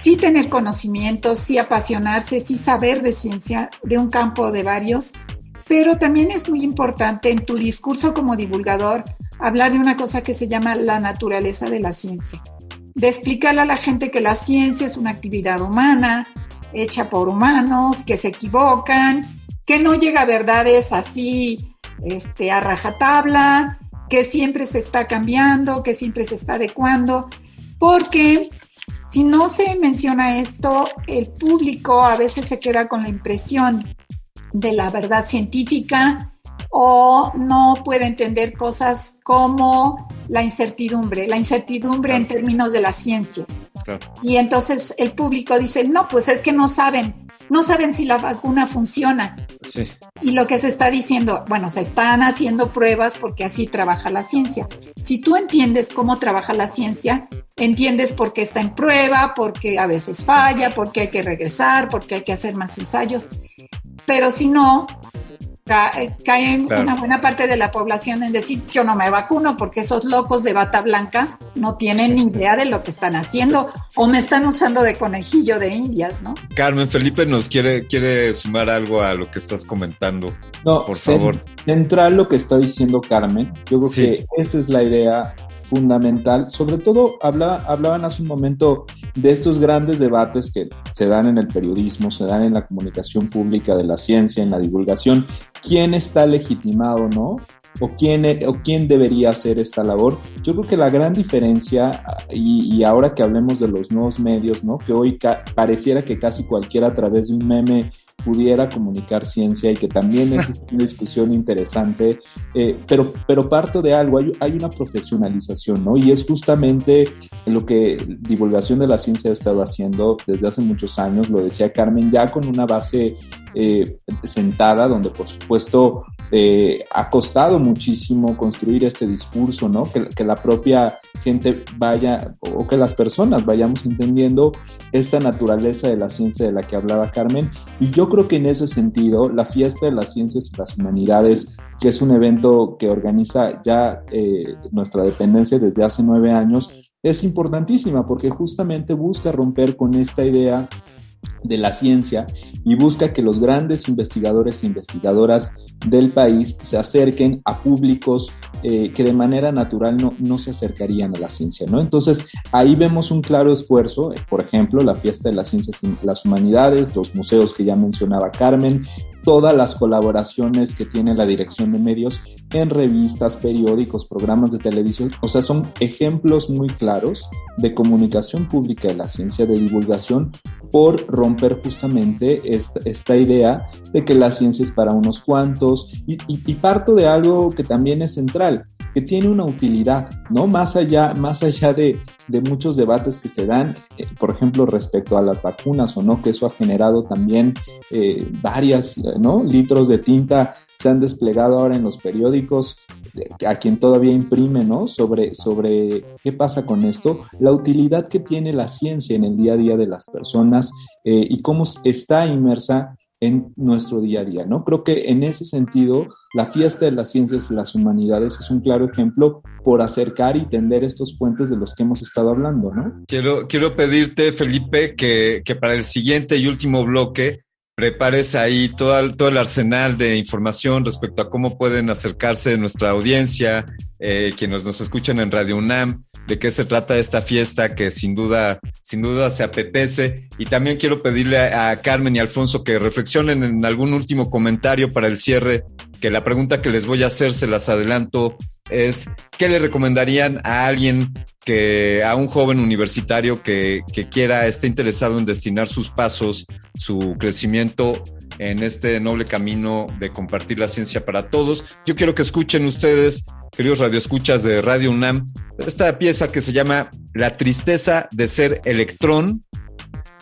sí tener conocimiento, sí apasionarse, sí saber de ciencia, de un campo de varios, pero también es muy importante en tu discurso como divulgador hablar de una cosa que se llama la naturaleza de la ciencia de explicarle a la gente que la ciencia es una actividad humana, hecha por humanos, que se equivocan, que no llega a verdades así este, a rajatabla, que siempre se está cambiando, que siempre se está adecuando, porque si no se menciona esto, el público a veces se queda con la impresión de la verdad científica o no puede entender cosas como la incertidumbre, la incertidumbre en términos de la ciencia. Y entonces el público dice, no, pues es que no saben, no saben si la vacuna funciona. Y lo que se está diciendo, bueno, se están haciendo pruebas porque así trabaja la ciencia. Si tú entiendes cómo trabaja la ciencia, entiendes por qué está en prueba, porque a veces falla, porque hay que regresar, porque hay que hacer más ensayos. Pero si no, eh, cae una buena parte de la población en decir yo no me vacuno porque esos locos de bata blanca no tienen ni idea de lo que están haciendo o me están usando de conejillo de indias, ¿no? Carmen Felipe nos quiere, quiere sumar algo a lo que estás comentando. No, por favor. Central lo que está diciendo Carmen. Yo creo que esa es la idea fundamental. Sobre todo hablaban hace un momento de estos grandes debates que se dan en el periodismo, se dan en la comunicación pública de la ciencia, en la divulgación. ¿Quién está legitimado, no? o quién, e, o quién debería hacer esta labor. Yo creo que la gran diferencia, y, y ahora que hablemos de los nuevos medios, ¿no? que hoy pareciera que casi cualquiera a través de un meme pudiera comunicar ciencia y que también es una discusión interesante, eh, pero, pero parto de algo, hay, hay, una profesionalización, ¿no? Y es justamente lo que divulgación de la ciencia ha estado haciendo desde hace muchos años, lo decía Carmen, ya con una base eh, sentada, donde por supuesto eh, ha costado muchísimo construir este discurso, ¿no? Que, la propia gente vaya o que las personas vayamos entendiendo esta naturaleza de la ciencia de la que hablaba Carmen. Y yo creo que en ese sentido, la fiesta de las ciencias y las humanidades, que es un evento que organiza ya eh, nuestra dependencia desde hace nueve años, es importantísima porque justamente busca romper con esta idea de la ciencia y busca que los grandes investigadores e investigadoras del país se acerquen a públicos eh, que de manera natural no, no, se acercarían a la ciencia, ¿no? Entonces, ahí vemos un claro esfuerzo, eh, por ejemplo, la fiesta de las ciencias y las humanidades, los museos que ya mencionaba Carmen, todas las colaboraciones que tiene la dirección de medios en revistas, periódicos, programas de televisión. O sea, son ejemplos muy claros de comunicación pública de la ciencia, de divulgación, por romper justamente esta, idea de que la ciencia es para unos cuantos. y parto de algo que también es central que tiene una utilidad, ¿no? Más allá, más allá de, muchos debates que se dan, eh, por ejemplo, respecto a las vacunas o no, que eso ha generado también eh, varias. Litros de tinta se han desplegado ahora en los periódicos, a quien todavía imprime, ¿no? Sobre, sobre qué pasa con esto, la utilidad que tiene la ciencia en el día a día de las personas eh, y cómo está inmersa en nuestro día a día, ¿no? Creo que en ese sentido, la fiesta de las ciencias y las humanidades es un claro ejemplo por acercar y tender estos puentes de los que hemos estado hablando, ¿no? Quiero, quiero pedirte, Felipe, que, que para el siguiente y último bloque prepares ahí todo el, todo el arsenal de información respecto a cómo pueden acercarse nuestra audiencia, eh, quienes nos escuchan en Radio UNAM, de qué se trata esta fiesta que sin duda, sin duda se apetece. Y también quiero pedirle a, Carmen y Alfonso que reflexionen en algún último comentario para el cierre, que la pregunta que les voy a hacer, se las adelanto, es ¿qué le recomendarían a alguien que, a un joven universitario que, que quiera, esté interesado en destinar sus pasos, su crecimiento en este noble camino de compartir la ciencia para todos? Yo quiero que escuchen ustedes queridos radioescuchas de Radio UNAM, esta pieza que se llama La tristeza de ser electrón.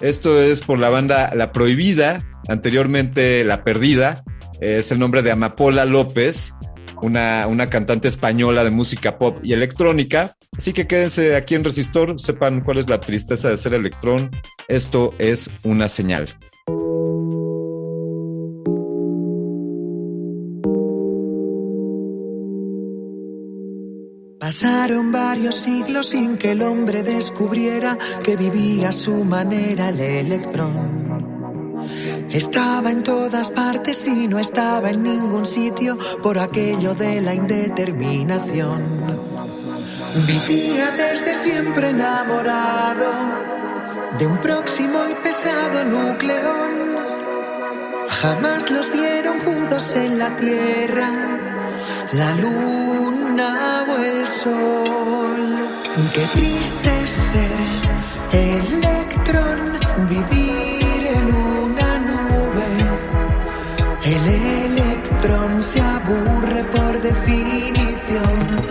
Esto es por la banda La Prohibida, anteriormente La Perdida. Es el nombre de Amapola López, una, una cantante española de música pop y electrónica. Así que quédense aquí en Resistor, sepan cuál es la tristeza de ser electrón. Esto es una señal. Pasaron varios siglos sin que el hombre descubriera que vivía a su manera el electrón. Estaba en todas partes y no estaba en ningún sitio por aquello de la indeterminación. Vivía desde siempre enamorado de un próximo y pesado nucleón. Jamás los vieron juntos en la Tierra, la luna el sol. Qué triste ser electrón, vivir electrón se aburre por definición.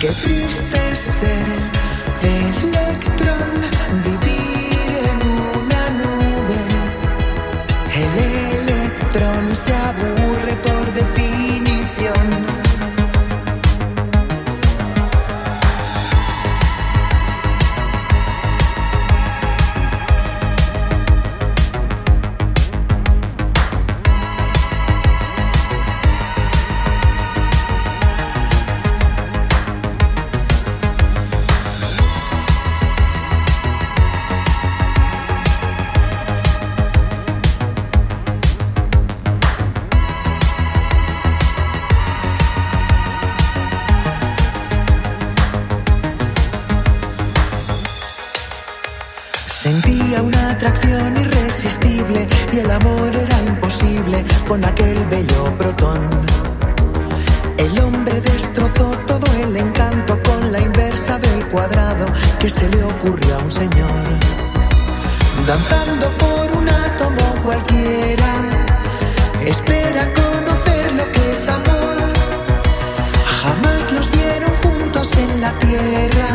Qué triste ser que se le ocurrió a un señor. Danzando por un átomo cualquiera, espera conocer lo que es amor. Jamás los vieron juntos en la tierra,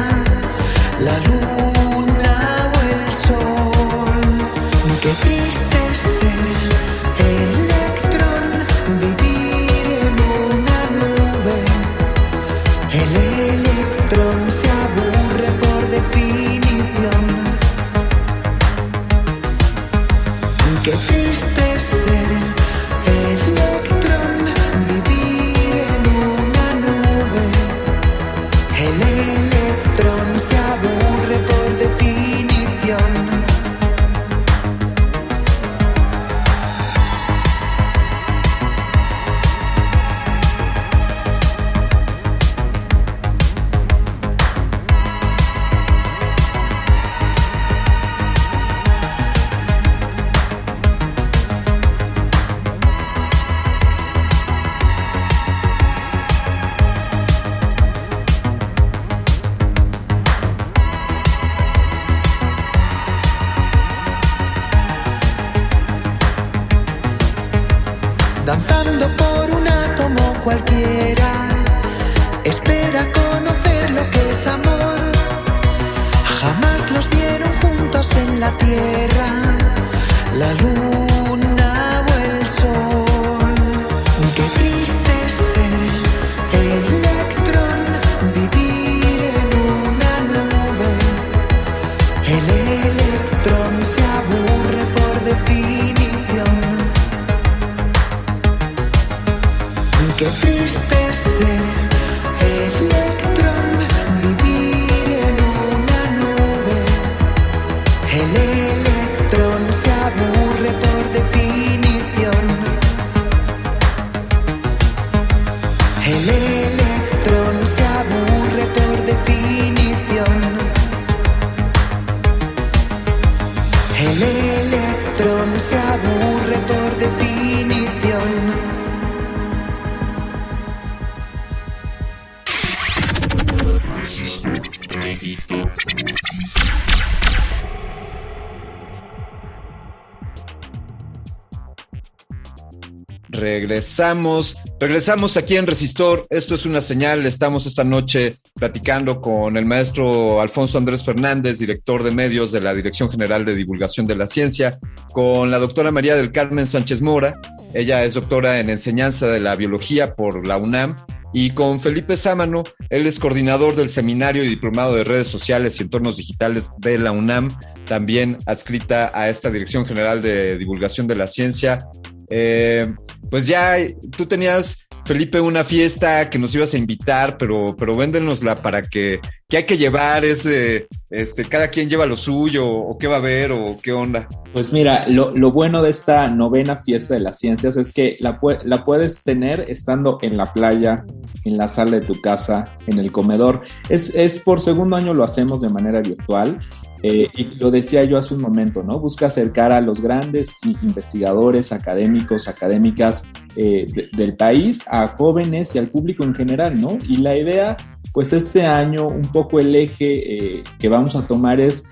Regresamos, regresamos aquí en Resistor. Esto es una señal. Estamos esta noche platicando con el maestro Alfonso Andrés Fernández, director de medios de la Dirección General de Divulgación de la Ciencia, con la doctora María del Carmen Sánchez Mora. Ella es doctora en enseñanza de la biología por la UNAM. Y con Felipe Sámano, él es coordinador del Seminario y Diplomado de Redes Sociales y Entornos Digitales de la UNAM, también adscrita a esta Dirección General de Divulgación de la Ciencia. Eh, pues ya tú tenías, Felipe, una fiesta que nos ibas a invitar, pero, pero véndenosla para que, ¿qué hay que llevar? Es, eh, este, cada quien lleva lo suyo, o qué va a haber, o qué onda. Pues mira, lo, lo bueno de esta novena fiesta de las ciencias es que la, la puedes tener estando en la playa, en la sala de tu casa, en el comedor. Es, es por segundo año lo hacemos de manera virtual. Eh, y lo decía yo hace un momento, ¿no? Busca acercar a los grandes investigadores, académicos, académicas eh, de- del país, a jóvenes y al público en general, ¿no? Y la idea, pues este año, un poco el eje eh, que vamos a tomar es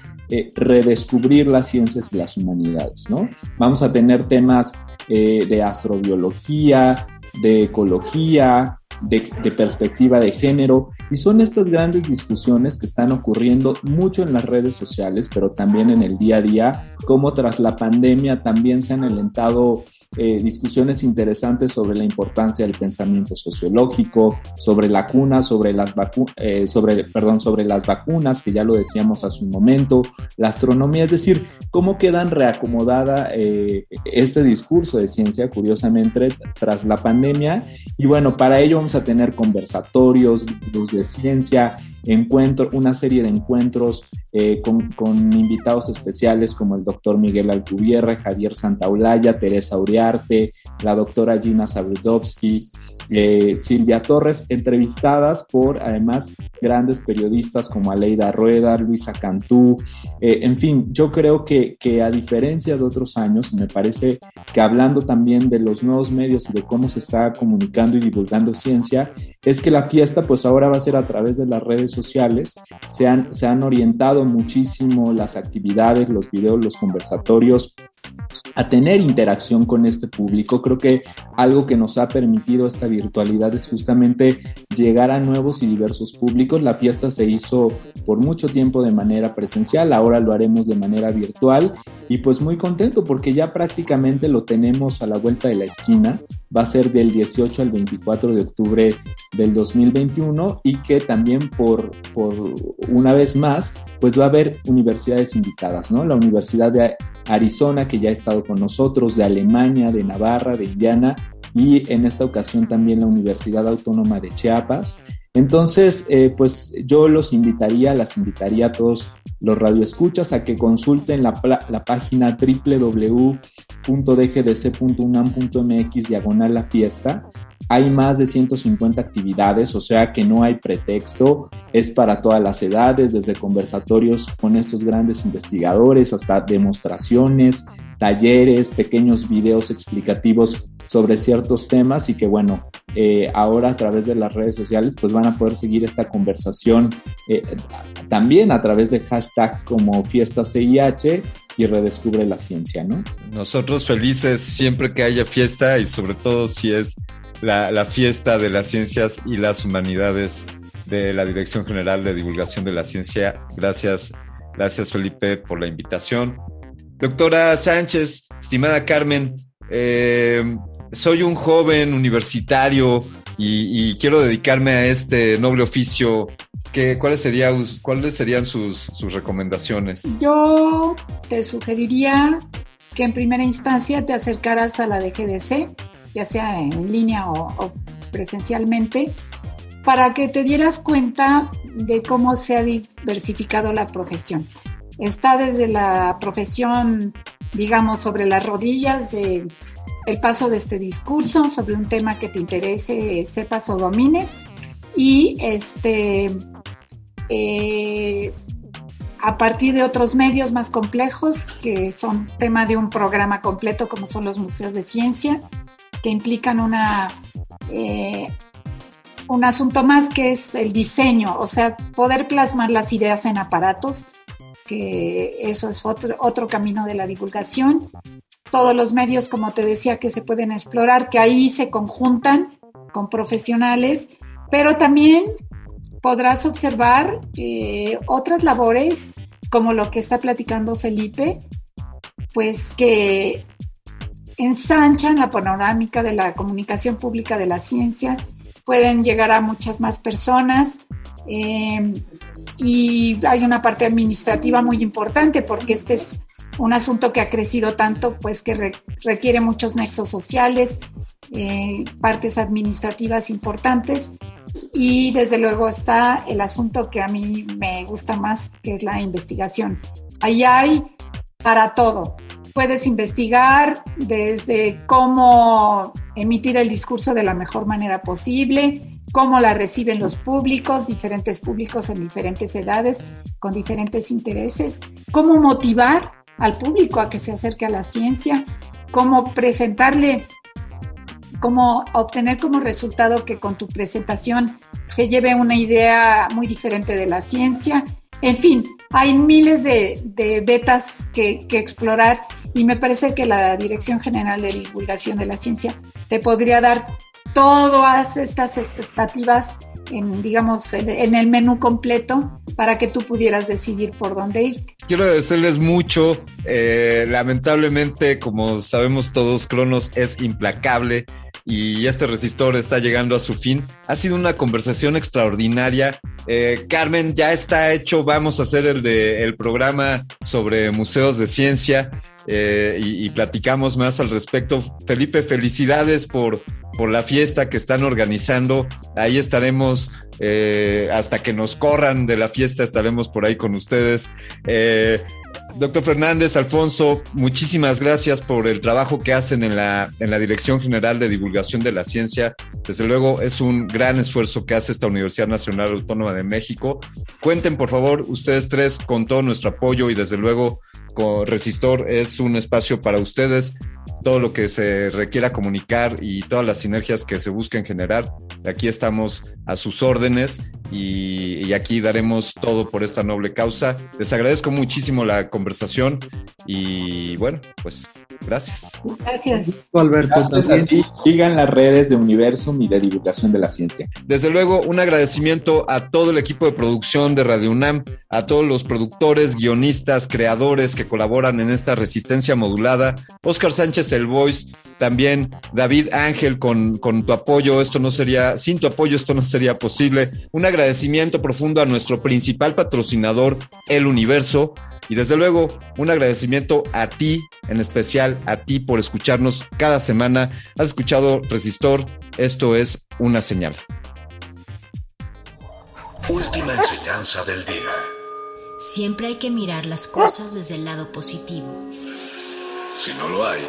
redescubrir las ciencias y las humanidades, ¿no? Vamos a tener temas de astrobiología, de ecología, de perspectiva de género, y son estas grandes discusiones que están ocurriendo mucho en las redes sociales, pero también en el día a día, como tras la pandemia también se han alentado eh, discusiones interesantes sobre la importancia del pensamiento sociológico, sobre la cuna, sobre las vacu eh, sobre, perdón, sobre las vacunas, que ya lo decíamos hace un momento, la astronomía, es decir, cómo quedan reacomodada eh, este discurso de ciencia, curiosamente, tras la pandemia. Y bueno, para ello vamos a tener conversatorios, grupos de ciencia, encuentro, una serie de encuentros eh, con, invitados especiales como el doctor Miguel Alcubierre, Javier Santaolalla, Teresa Uriarte, la doctora Gina Sabrudowski, eh, Silvia Torres, entrevistadas por además grandes periodistas como Aleida Rueda, Luisa Cantú, eh, en fin, yo creo que, que, a diferencia de otros años, me parece que hablando también de los nuevos medios y de cómo se está comunicando y divulgando ciencia, es que la fiesta pues ahora va a ser a través de las redes sociales, se han, se han orientado muchísimo las actividades, los videos, los conversatorios a tener interacción con este público. Creo que algo que nos ha permitido esta virtualidad es justamente llegar a nuevos y diversos públicos. La fiesta se hizo por mucho tiempo de manera presencial, ahora lo haremos de manera virtual y pues muy contento porque ya prácticamente lo tenemos a la vuelta de la esquina. Va a ser del 18 al 24 de octubre del 2021 y que también por, por una vez más pues va a haber universidades invitadas, ¿no? La Universidad de Arizona que ya ha estado con nosotros, de Alemania, de Navarra, de Indiana y en esta ocasión también la Universidad Autónoma de Chiapas. Entonces, eh, pues yo los invitaría, las invitaría a todos los radioescuchas a que consulten la, la página www.dgdc.unam.mx diagonal la fiesta hay más de 150 actividades, o sea que no hay pretexto, es para todas las edades, desde conversatorios con estos grandes investigadores hasta demostraciones, talleres, pequeños videos explicativos sobre ciertos temas y que bueno, eh, ahora a través de las redes sociales pues van a poder seguir esta conversación eh, también a través de hashtag como fiesta CIH y redescubre la ciencia, ¿no? Nosotros felices siempre que haya fiesta y sobre todo si es la, fiesta de las ciencias y las humanidades de la Dirección General de Divulgación de la Ciencia. Gracias, gracias Felipe por la invitación. Doctora Sánchez, estimada Carmen, eh, soy un joven universitario y, quiero dedicarme a este noble oficio. ¿Qué, cuáles, sería, ¿Cuáles serían sus, sus recomendaciones? Yo te sugeriría que en primera instancia te acercaras a la DGDC ya sea en línea o, presencialmente, para que te dieras cuenta de cómo se ha diversificado la profesión. Está desde la profesión, digamos, sobre las rodillas de el paso de este discurso sobre un tema que te interese, sepas o domines, y este eh, a partir de otros medios más complejos que son tema de un programa completo como son los museos de ciencia, que implican una, eh, un asunto más que es el diseño, o sea, poder plasmar las ideas en aparatos, que eso es otro, otro camino de la divulgación. Todos los medios, como te decía, que se pueden explorar, que ahí se conjuntan con profesionales, pero también podrás observar eh, otras labores, como lo que está platicando Felipe, pues que ensanchan la panorámica de la comunicación pública de la ciencia, pueden llegar a muchas más personas eh, y hay una parte administrativa muy importante porque este es un asunto que ha crecido tanto, pues que requiere muchos nexos sociales, eh, partes administrativas importantes y desde luego está el asunto que a mí me gusta más, que es la investigación. Ahí hay para todo, puedes investigar desde cómo emitir el discurso de la mejor manera posible, cómo la reciben los públicos, diferentes públicos en diferentes edades, con diferentes intereses, cómo motivar al público a que se acerque a la ciencia, cómo presentarle, cómo obtener como resultado que con tu presentación se lleve una idea muy diferente de la ciencia. En fin, hay miles de, betas que, explorar y me parece que la Dirección General de Divulgación de la Ciencia te podría dar todas estas expectativas en, digamos, en, el menú completo para que tú pudieras decidir por dónde ir. Quiero agradecerles mucho. Eh, lamentablemente, como sabemos todos, Cronos es implacable y este resistor está llegando a su fin. Ha sido una conversación extraordinaria. Eh, Carmen, ya está hecho. Vamos a hacer el de el programa sobre museos de ciencia eh, y, platicamos más al respecto. Felipe, felicidades por, por la fiesta que están organizando. Ahí estaremos eh, hasta que nos corran de la fiesta, estaremos por ahí con ustedes. Doctor Fernández, Alfonso, muchísimas gracias por el trabajo que hacen en la, en la Dirección General de Divulgación de la Ciencia. Desde luego es un gran esfuerzo que hace esta Universidad Nacional Autónoma de México. Cuenten, por favor, ustedes tres con todo nuestro apoyo y desde luego con Resistor es un espacio para ustedes todo lo que se requiera comunicar y todas las sinergias que se busquen generar. Aquí estamos a sus órdenes y, y, aquí daremos todo por esta noble causa. Les agradezco muchísimo la conversación y bueno, pues gracias. Gracias. Alberto, Gracias a ti. Sigan las redes de Universum y de divulgación de la ciencia. Desde luego, un agradecimiento a todo el equipo de producción de Radio UNAM, a todos los productores, guionistas, creadores que colaboran en esta resistencia modulada. Oscar Sánchez, el Voice, también David Ángel, con, con tu apoyo, esto no sería, sin tu apoyo, esto no sería posible. Un agradecimiento profundo a nuestro principal patrocinador, El Universo. Y desde luego, un agradecimiento a ti, en especial a ti por escucharnos cada semana. Has escuchado Resistor, esto es una señal. Última enseñanza del día. Siempre hay que mirar las cosas desde el lado positivo. Si no lo hay,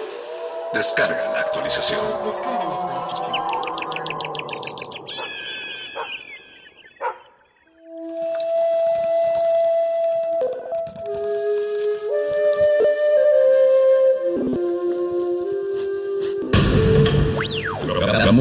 descarga la actualización. Descarga la actualización.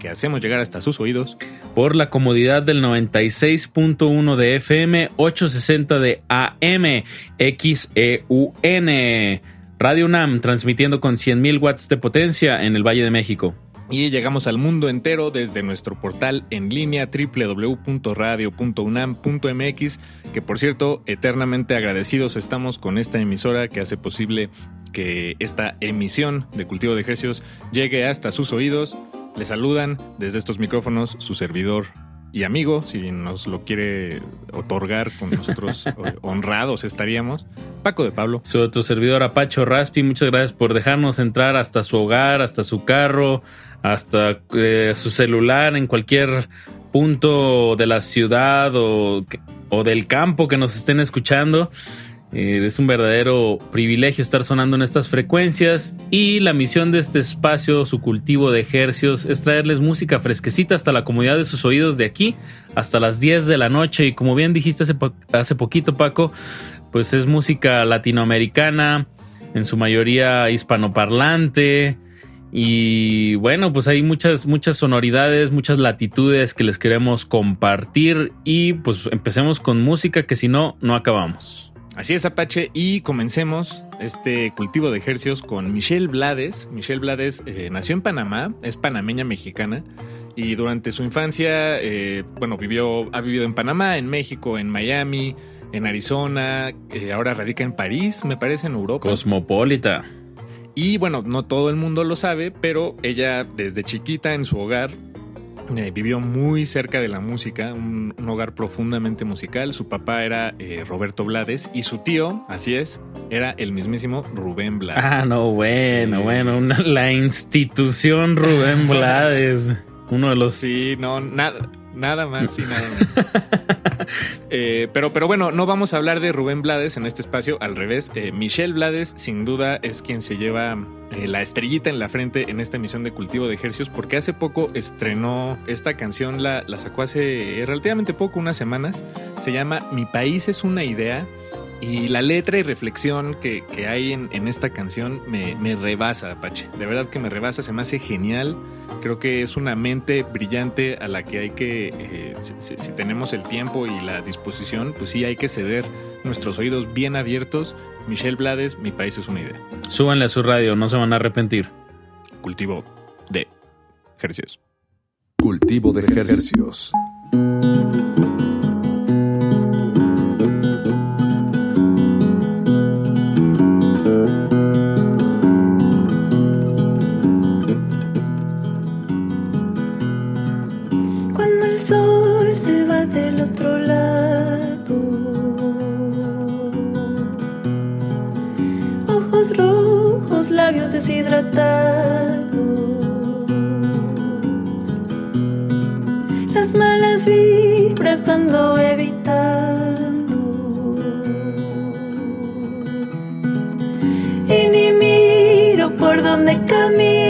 que hacemos llegar hasta sus oídos por la comodidad del 96.1 de FM, 860 de AM, XEUN. Radio UNAM transmitiendo con 100.000 watts de potencia en el Valle de México. Y llegamos al mundo entero desde nuestro portal en línea www.radio.unam.mx, que por cierto, eternamente agradecidos estamos con esta emisora que hace posible que esta emisión de Cultivo de Ejercicios llegue hasta sus oídos. Le saludan desde estos micrófonos su servidor y amigo, si nos lo quiere otorgar con nosotros honrados estaríamos, Paco de Pablo. Su otro servidor Apacho Raspi, muchas gracias por dejarnos entrar hasta su hogar, hasta su carro, hasta eh, su celular, en cualquier punto de la ciudad o, o del campo que nos estén escuchando. Eh, es un verdadero privilegio estar sonando en estas frecuencias y la misión de este espacio, su cultivo de ejercios, es traerles música fresquecita hasta la comodidad de sus oídos de aquí hasta las 10 de la noche. Y como bien dijiste hace, hace poquito Paco, pues es música latinoamericana, en su mayoría hispanoparlante. Y bueno, pues hay muchas, muchas sonoridades, muchas latitudes que les queremos compartir. Y pues empecemos con música que si no, no acabamos. Así es, Apache, y comencemos este cultivo de ejercicios con Michelle Blades. Michelle Blades eh, nació en Panamá, es panameña mexicana, y durante su infancia, eh, bueno, vivió, ha vivido en Panamá, en México, en Miami, en Arizona, eh, ahora radica en París, me parece, en Europa. Cosmopolita. Y bueno, no todo el mundo lo sabe, pero ella desde chiquita en su hogar eh, vivió muy cerca de la música, un, un hogar profundamente musical. Su papá era eh, Roberto Blades y su tío, así es, era el mismísimo Rubén Blades. Ah, no, bueno, eh, bueno, una, la institución Rubén Blades. Uno de los. Sí, no, nada. Nada más y nada más. eh, pero, pero bueno, no vamos a hablar de Rubén Blades en este espacio, al revés. Eh, Michelle Blades, sin duda, es quien se lleva eh, la estrellita en la frente en esta emisión de Cultivo de Ejercios, porque hace poco estrenó esta canción, la, la sacó hace relativamente poco, unas semanas. Se llama Mi país es una idea. Y la letra y reflexión que, que hay en, en, esta canción me, me, rebasa, Apache. De verdad que me rebasa, se me hace genial. Creo que es una mente brillante a la que hay que, eh, si, si, tenemos el tiempo y la disposición, pues sí hay que ceder nuestros oídos bien abiertos. Michelle Blades, Mi País es una idea. Súbanle a su radio, no se van a arrepentir. Cultivo de ejercicios. Cultivo de ejercicios. Labios deshidratados. Las malas vibras ando evitando. Y ni miro por donde camino.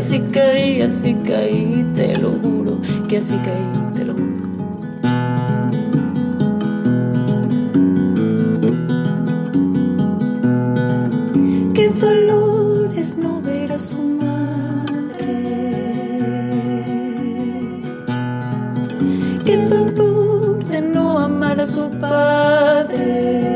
Así caí, así caí, te lo juro, que así caí, te lo juro. Su madre. Qué dolor de no amar a su padre.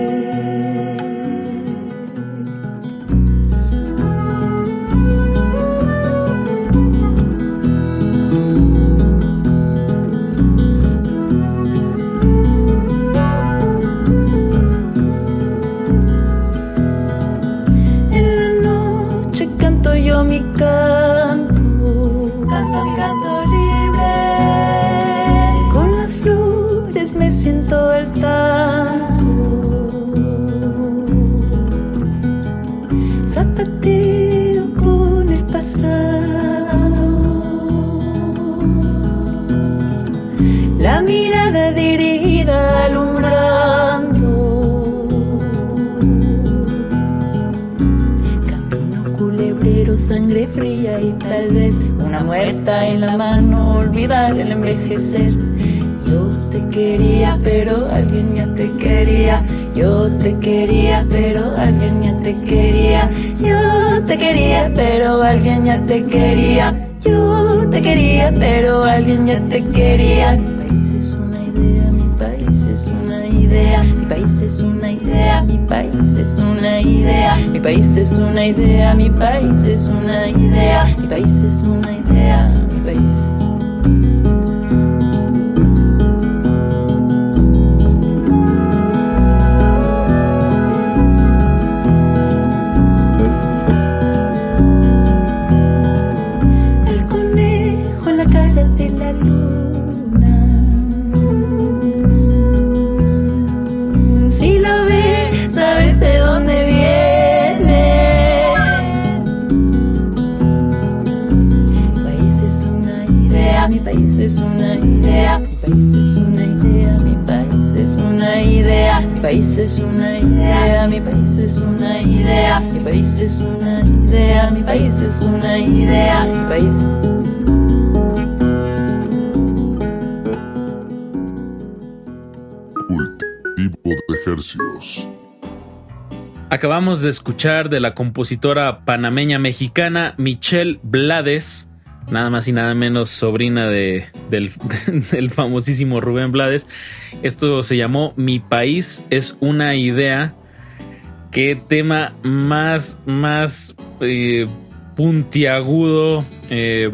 Fría y tal vez una muerta en la mano, olvidar el envejecer. Yo te quería, pero alguien ya te quería. Yo te quería, pero alguien ya te quería. Yo te quería, pero alguien ya te quería. Yo te quería, pero alguien ya te quería. Mi país es una idea, mi país es una idea. Mi país es una mi país es una idea. Mi país es una idea, mi país es una idea. Mi país es una idea, idea, mi país es una idea, mi país es una idea, mi país es una idea, mi país es una idea, mi país. Cultivo de ejercicios. Acabamos de escuchar de la compositora panameña mexicana Michelle Blades, nada más y nada menos sobrina de, del, del famosísimo Rubén Blades. Esto se llamó Mi país es una idea. Qué tema más, más eh, puntiagudo. eh,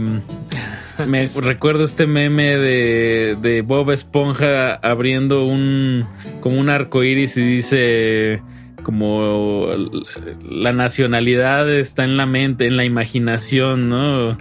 me recuerdo este meme de, de Bob Esponja abriendo un como un arco iris y dice como la nacionalidad está en la mente, en la imaginación, ¿no?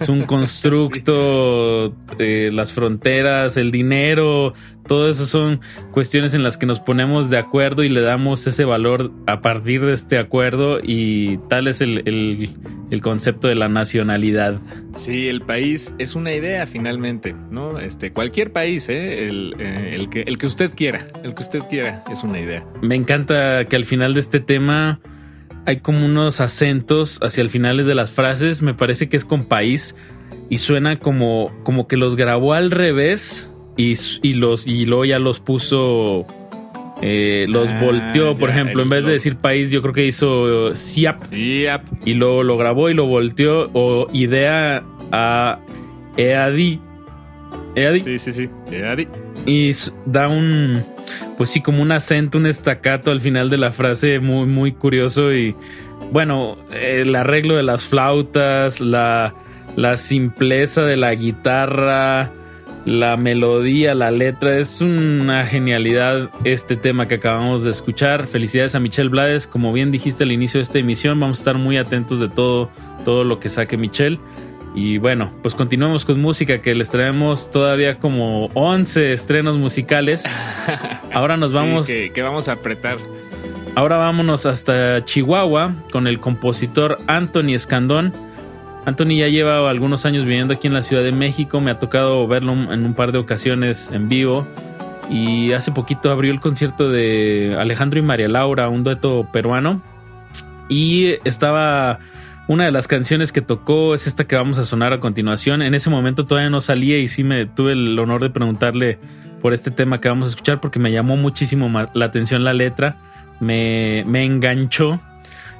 Es un constructo, eh, las fronteras, el dinero, todo eso son cuestiones en las que nos ponemos de acuerdo y le damos ese valor a partir de este acuerdo y tal es el, el, concepto de la nacionalidad. Sí, el país es una idea finalmente, ¿no? Este, cualquier país, ¿eh? El, eh, el, que, el que usted quiera, el que usted quiera es una idea. Me encanta que al final de este tema hay como unos acentos hacia el final de las frases, me parece que es con país y suena como, como que los grabó al revés y, y los y luego ya los puso eh, los ah, volteó, por ejemplo, en vez de decir país, yo creo que hizo SIAP. Y luego lo grabó y lo volteó. O idea a EADI. EADI. Sí, sí, sí. EADI. Y da un, pues sí, como un acento, un estacato al final de la frase muy, muy curioso. Y bueno, el arreglo de las flautas, la, la simpleza de la guitarra la melodía, la letra, es una genialidad este tema que acabamos de escuchar. Felicidades a Michelle Blades, como bien dijiste al inicio de esta emisión, vamos a estar muy atentos de todo, todo lo que saque Michelle. Y bueno, pues continuamos con música que les traemos todavía como 11 estrenos musicales. Ahora nos vamos... que, que vamos a apretar. Ahora vámonos hasta Chihuahua con el compositor Anthony Escandón Anthony ya lleva algunos años viviendo aquí en la Ciudad de México, me ha tocado verlo en un par de ocasiones en vivo y hace poquito abrió el concierto de Alejandro y María Laura, un dueto peruano y estaba una de las canciones que tocó es esta que vamos a sonar a continuación. En ese momento todavía no salía y sí me tuve el honor de preguntarle por este tema que vamos a escuchar porque me llamó muchísimo la atención la letra, me, me enganchó.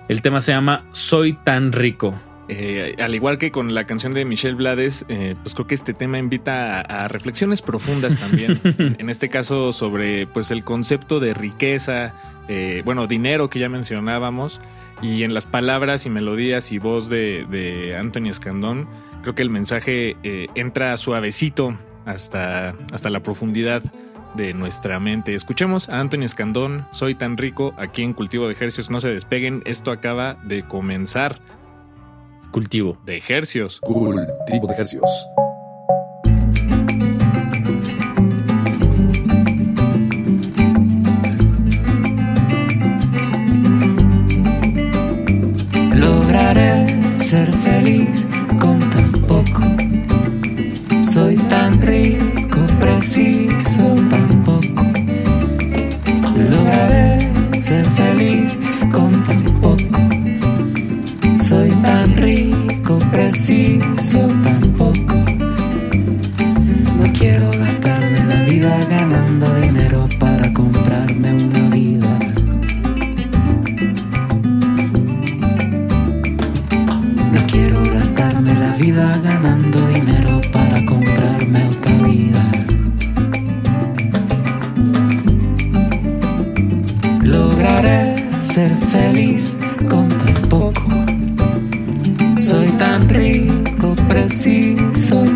El tema se llama Soy tan rico. Eh, al igual que con la canción de Michelle Blades, eh, pues creo que este tema invita a, reflexiones profundas también. en este caso sobre pues el concepto de riqueza, eh, bueno, dinero que ya mencionábamos, y en las palabras y melodías y voz de, Anthony Escandón, creo que el mensaje entra suavecito hasta, hasta la profundidad de nuestra mente. Escuchemos a Anthony Escandón, Soy tan rico, aquí en Cultivo de Ejercicios, no se despeguen, esto acaba de comenzar. Cultivo de ejercios. Cultivo de ejercios. Lograré ser feliz con tan poco. Soy tan rico, preciso tan poco. Lograré ser feliz con tan poco soy tan rico, preciso tan poco. No quiero gastarme la vida ganando dinero para comprarme una vida. No quiero gastarme la vida ganando dinero para comprarme otra vida. Lograré ser feliz rico, preciso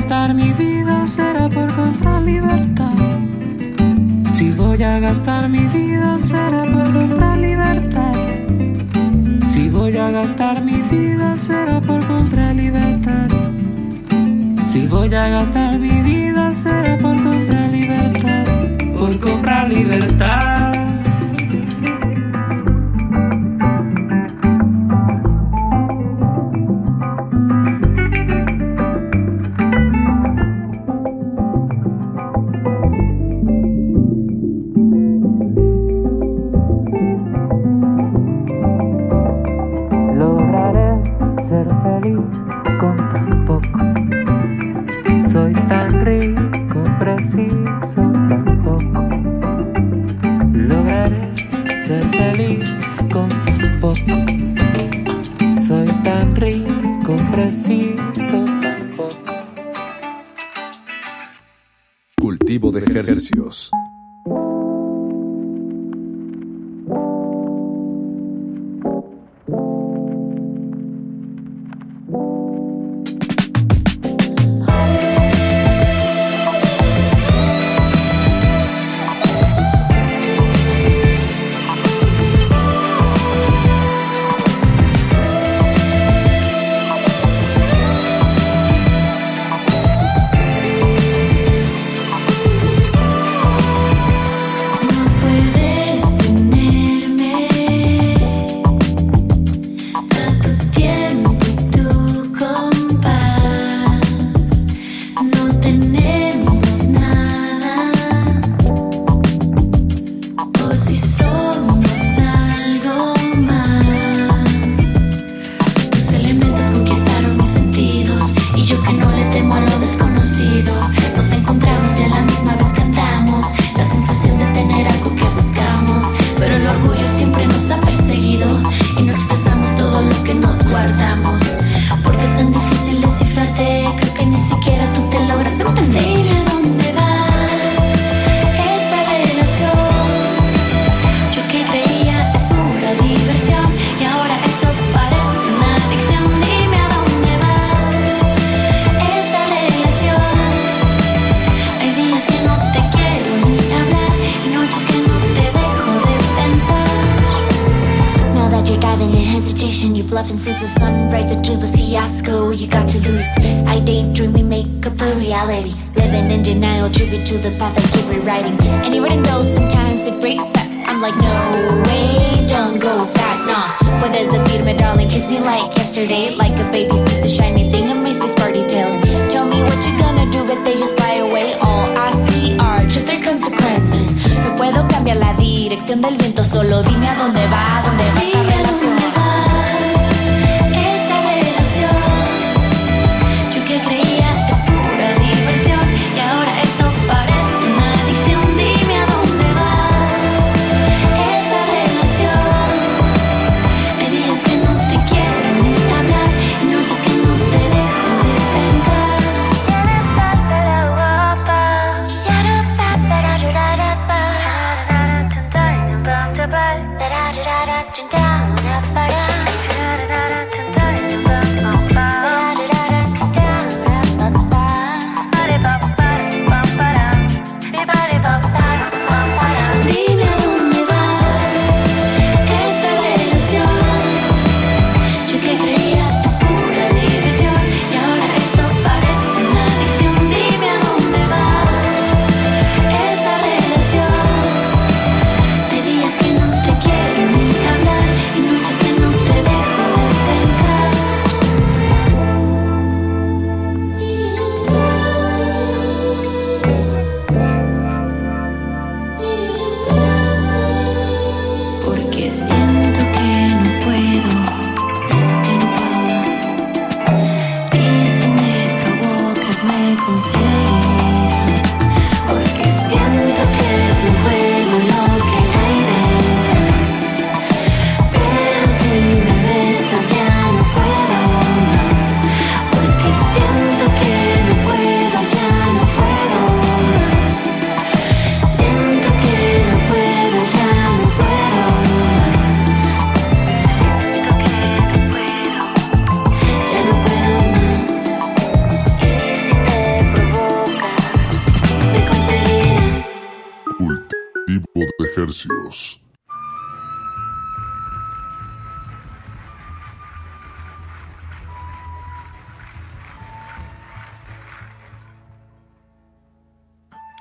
gastar mi vida será por comprar libertad. Si voy a gastar mi vida será por comprar libertad. Si voy a gastar mi vida será por comprar libertad. Si voy a gastar mi vida será por comprar libertad. Por comprar libertad.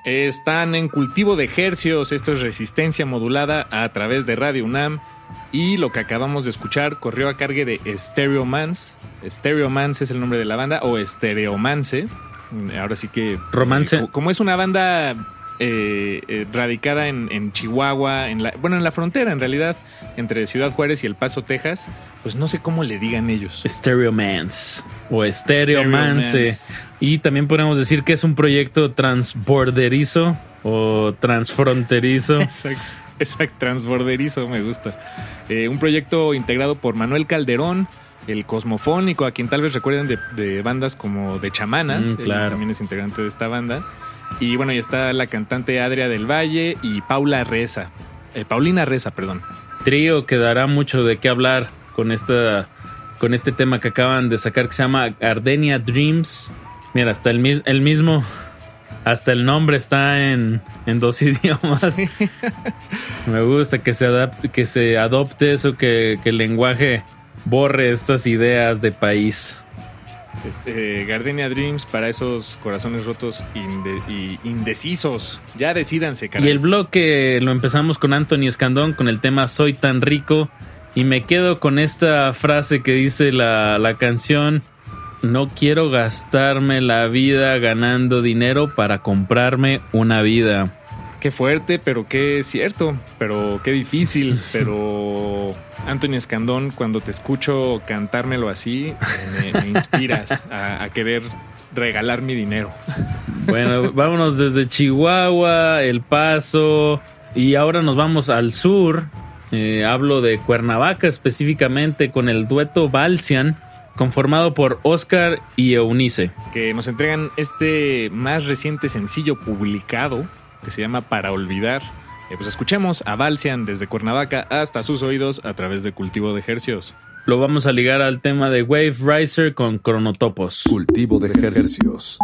Están en cultivo de hercios, esto es resistencia modulada a través de Radio UNAM y lo que acabamos de escuchar corrió a cargue de Stereomance. Stereomance es el nombre de la banda o Stereomance. Ahora sí que... Romance. eh, como es una banda eh, eh, radicada en, en Chihuahua, en la, bueno, en la frontera en realidad, entre Ciudad Juárez y El Paso, Texas, pues no sé cómo le digan ellos. Stereomance o Stereomance. Y también podemos decir que es un proyecto transborderizo o transfronterizo. Exacto, exacto, transborderizo, me gusta. Eh, un proyecto integrado por Manuel Calderón, el Cosmofónico, a quien tal vez recuerden de, de bandas como de Chamanas, Mm, él también es integrante de esta banda. Y bueno, y está la cantante Adria del Valle y Paula Reza, eh, Paulina Reza, perdón. Trío que dará mucho de qué hablar con esta con este tema que acaban de sacar que se llama Gardenia Dreams. Mira, hasta el, el mismo hasta el nombre está en, en dos idiomas. Me gusta que se adapte, que se adopte eso, que, que el lenguaje borre estas ideas de país. Este, Gardenia Dreams para esos corazones rotos y indecisos. Ya decídanse, caray. Y el bloque lo empezamos con Anthony Escandón con el tema Soy tan rico. Y me quedo con esta frase que dice la, la canción. No quiero gastarme la vida ganando dinero para comprarme una vida. Qué fuerte, pero qué cierto, pero qué difícil, pero Anthony Escandón, cuando te escucho cantármelo así, me, me inspiras a, a querer regalar mi dinero. Bueno, vámonos desde Chihuahua, El Paso y ahora nos vamos al sur. Eh, hablo de Cuernavaca específicamente con el dueto Balsian, conformado por Oscar y Eunice. Que nos entregan este más reciente sencillo publicado que se llama Para Olvidar. Eh, pues escuchemos a Balsian desde Cuernavaca hasta sus oídos a través de Cultivo de Hercios. Lo vamos a ligar al tema de Wave Riser con Cronotopos. Cultivo de ejercicios.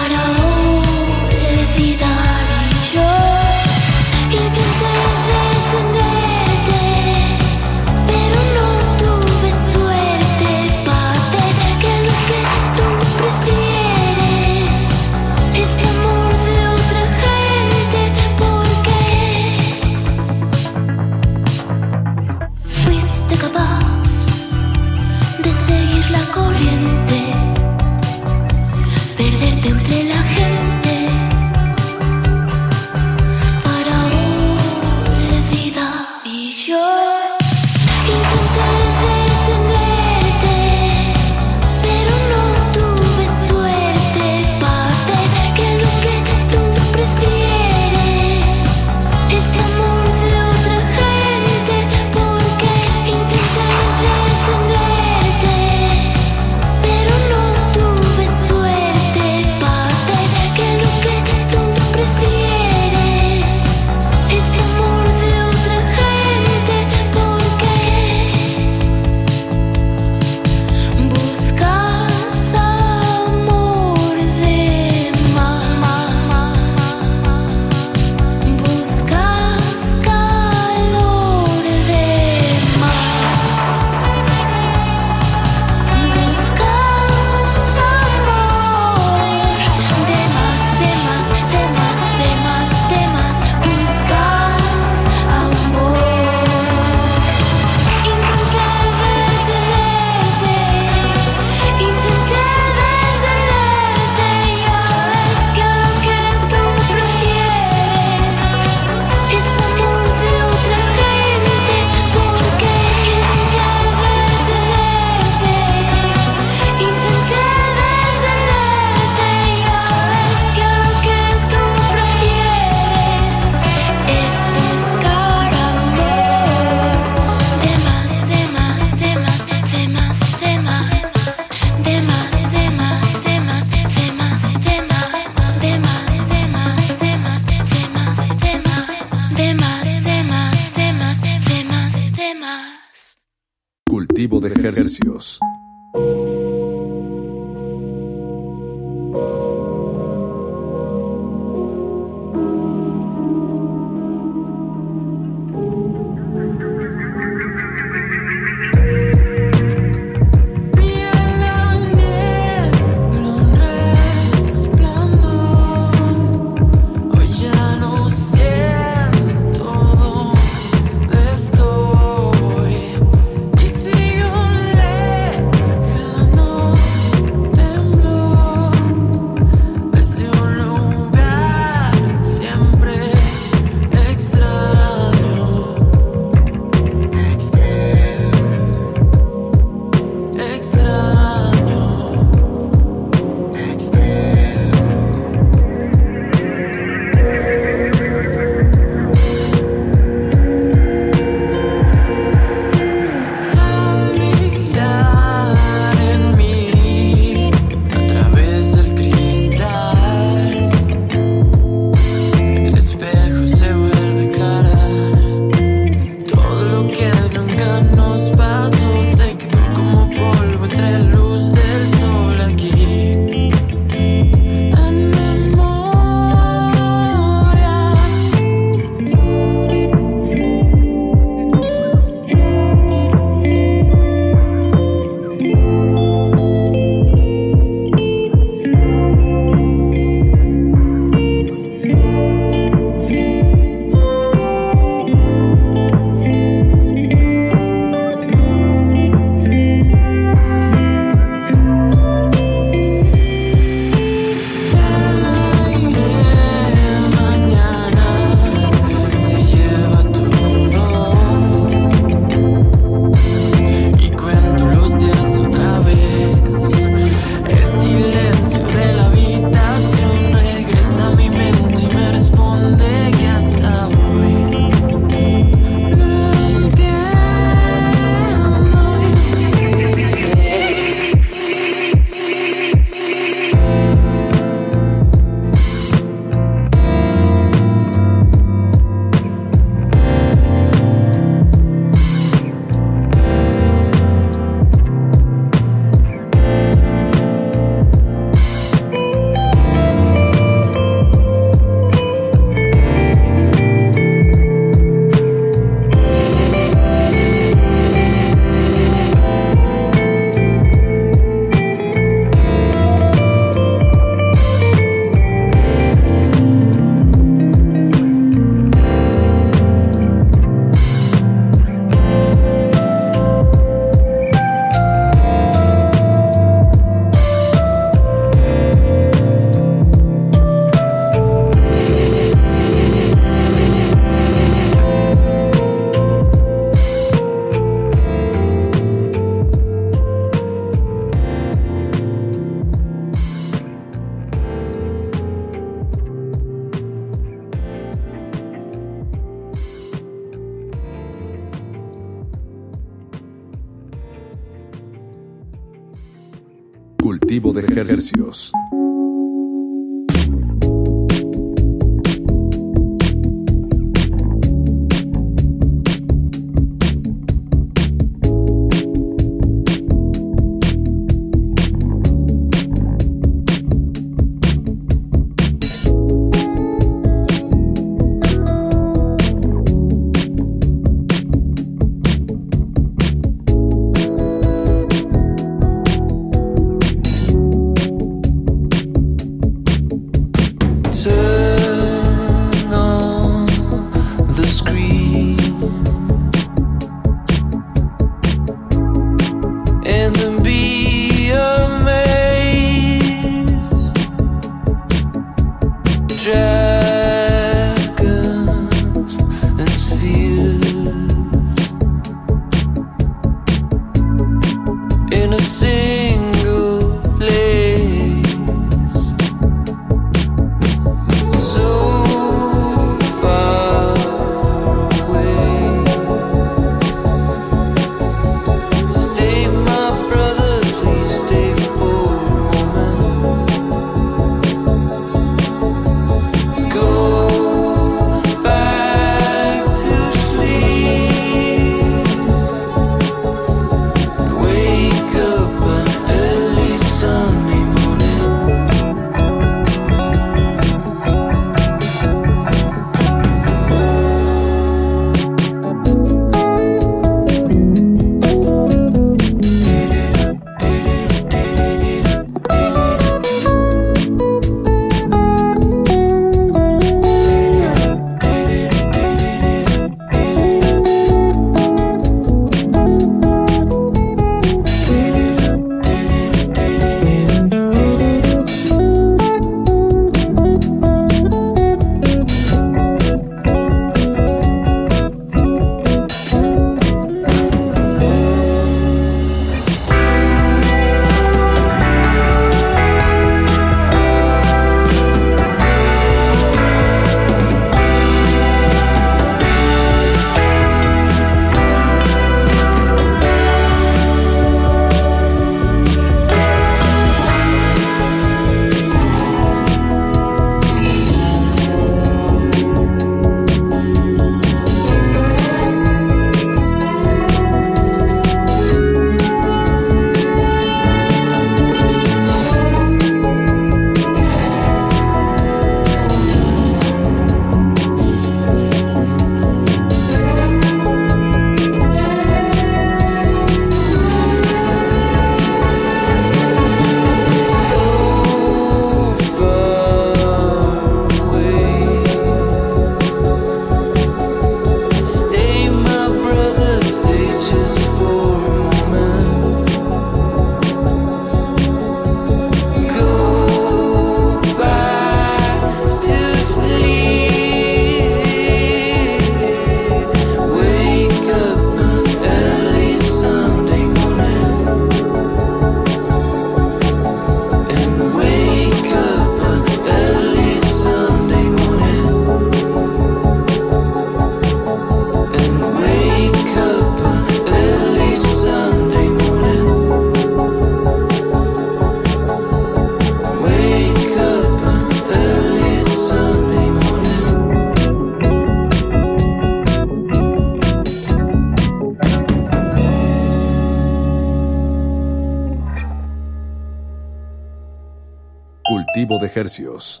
Hercios.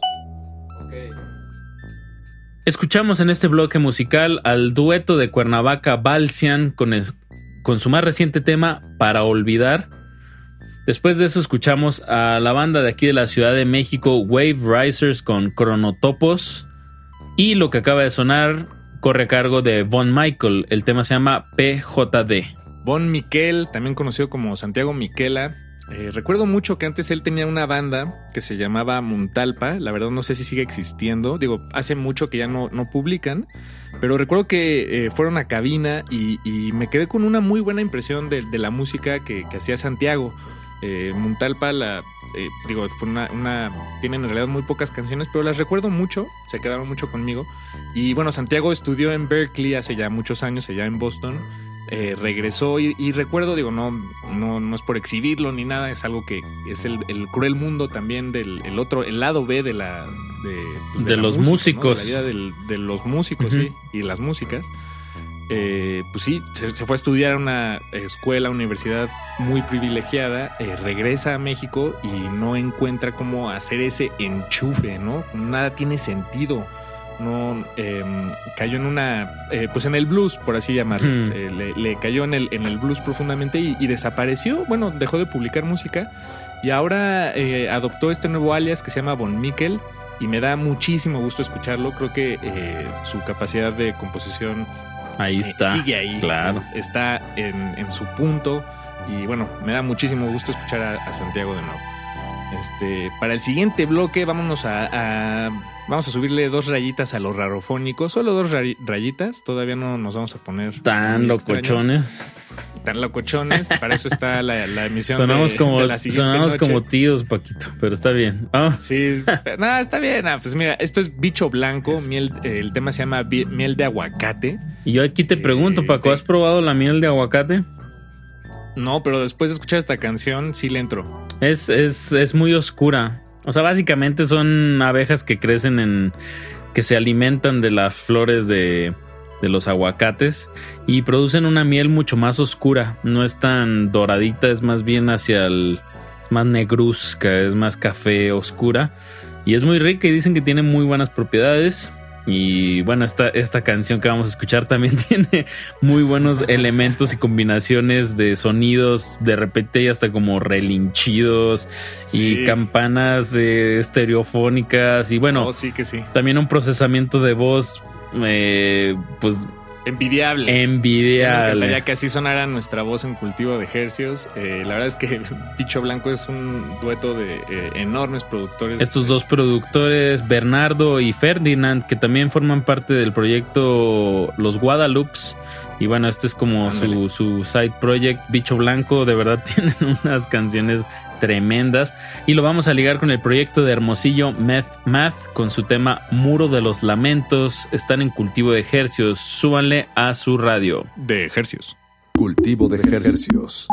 Escuchamos en este bloque musical al dueto de Cuernavaca Balsian con, con su más reciente tema Para Olvidar. Después de eso escuchamos a la banda de aquí de la Ciudad de México Wave Risers con Cronotopos. Y lo que acaba de sonar corre a cargo de Von Michael. El tema se llama PJD. Bon Miquel, también conocido como Santiago Miquela. Eh, recuerdo mucho que antes él tenía una banda que se llamaba Muntalpa. La verdad no sé si sigue existiendo. Digo, hace mucho que ya no, no publican. Pero recuerdo que eh, fueron a cabina y, me quedé con una muy buena impresión de, la música que, hacía Santiago. Eh, Muntalpa, la, eh, digo, fue una- Tienen en realidad muy pocas canciones, pero las recuerdo mucho. Se quedaron mucho conmigo. Y bueno, Santiago estudió en Berkeley hace ya muchos años, allá en Boston. Eh, regresó y, y recuerdo, digo, no, no, no es por exhibirlo ni nada, es algo que es el, el cruel mundo también del el otro, el lado B de la de, pues, De la los música, ¿no? músicos. De la vida del- de los músicos, sí, y las músicas. Eh, pues sí, se, se fue a estudiar a una escuela, universidad muy privilegiada, eh, regresa a México y no encuentra cómo hacer ese enchufe, ¿no? Nada tiene sentido. No eh, cayó en una, eh, pues en el blues, por así llamarlo. Hmm. Eh, le, le cayó en el, en el blues profundamente y, y desapareció. Bueno, dejó de publicar música y ahora eh, adoptó este nuevo alias que se llama Von Mikkel y me da muchísimo gusto escucharlo. Creo que su capacidad de composición Ahí está. sigue ahí. Claro. Es- Está en, en su punto. Y bueno, me da muchísimo gusto escuchar a, a Santiago de nuevo. Este, para el siguiente bloque, vámonos a, a- Vamos a subirle dos rayitas a los rarofónicos. Solo dos rayitas. Todavía no nos vamos a poner. Tan extraños. locochones. Tan locochones. Para eso está la, la emisión Sonamos de, como, de la siguiente sonamos noche. como tíos, Paquito, pero está bien. Ah. Sí, pero, no, está bien. Ah, pues mira, esto es bicho blanco. Miel, eh, el tema se llama miel de aguacate. Y yo aquí te Eh, pregunto, Paco, ¿has probado la miel de aguacate? No, pero después de escuchar esta canción, sí le entro. Es, es, es muy oscura. O sea, básicamente son abejas que crecen en. que se alimentan de las flores de, de los aguacates y producen una miel mucho más oscura. No es tan doradita, es más bien hacia el. es más negruzca, es más café oscura. Y es muy rica y dicen que tiene muy buenas propiedades. Y bueno, esta, esta canción que vamos a escuchar también tiene muy buenos elementos y combinaciones de sonidos, de repente hay hasta como relinchidos y campanas eh, estereofónicas y bueno, Oh, sí que sí. también un procesamiento de voz eh, pues Envidiable. Me envidiable. encantaría que así sonara nuestra voz en cultivo de ejercios. Eh, la verdad es que Picho Blanco es un dueto de eh, enormes productores. Estos dos productores, Bernardo y Ferdinand, que también forman parte del proyecto Los Guadalupes. Y bueno, este es como su, su side project. Bicho Blanco, de verdad tienen unas canciones tremendas. Y lo vamos a ligar con el proyecto de Hermosillo Math Math con su tema Muro de los Lamentos. Están en cultivo de ejercios. Súbanle a su radio. De ejercios. Cultivo de ejercicios.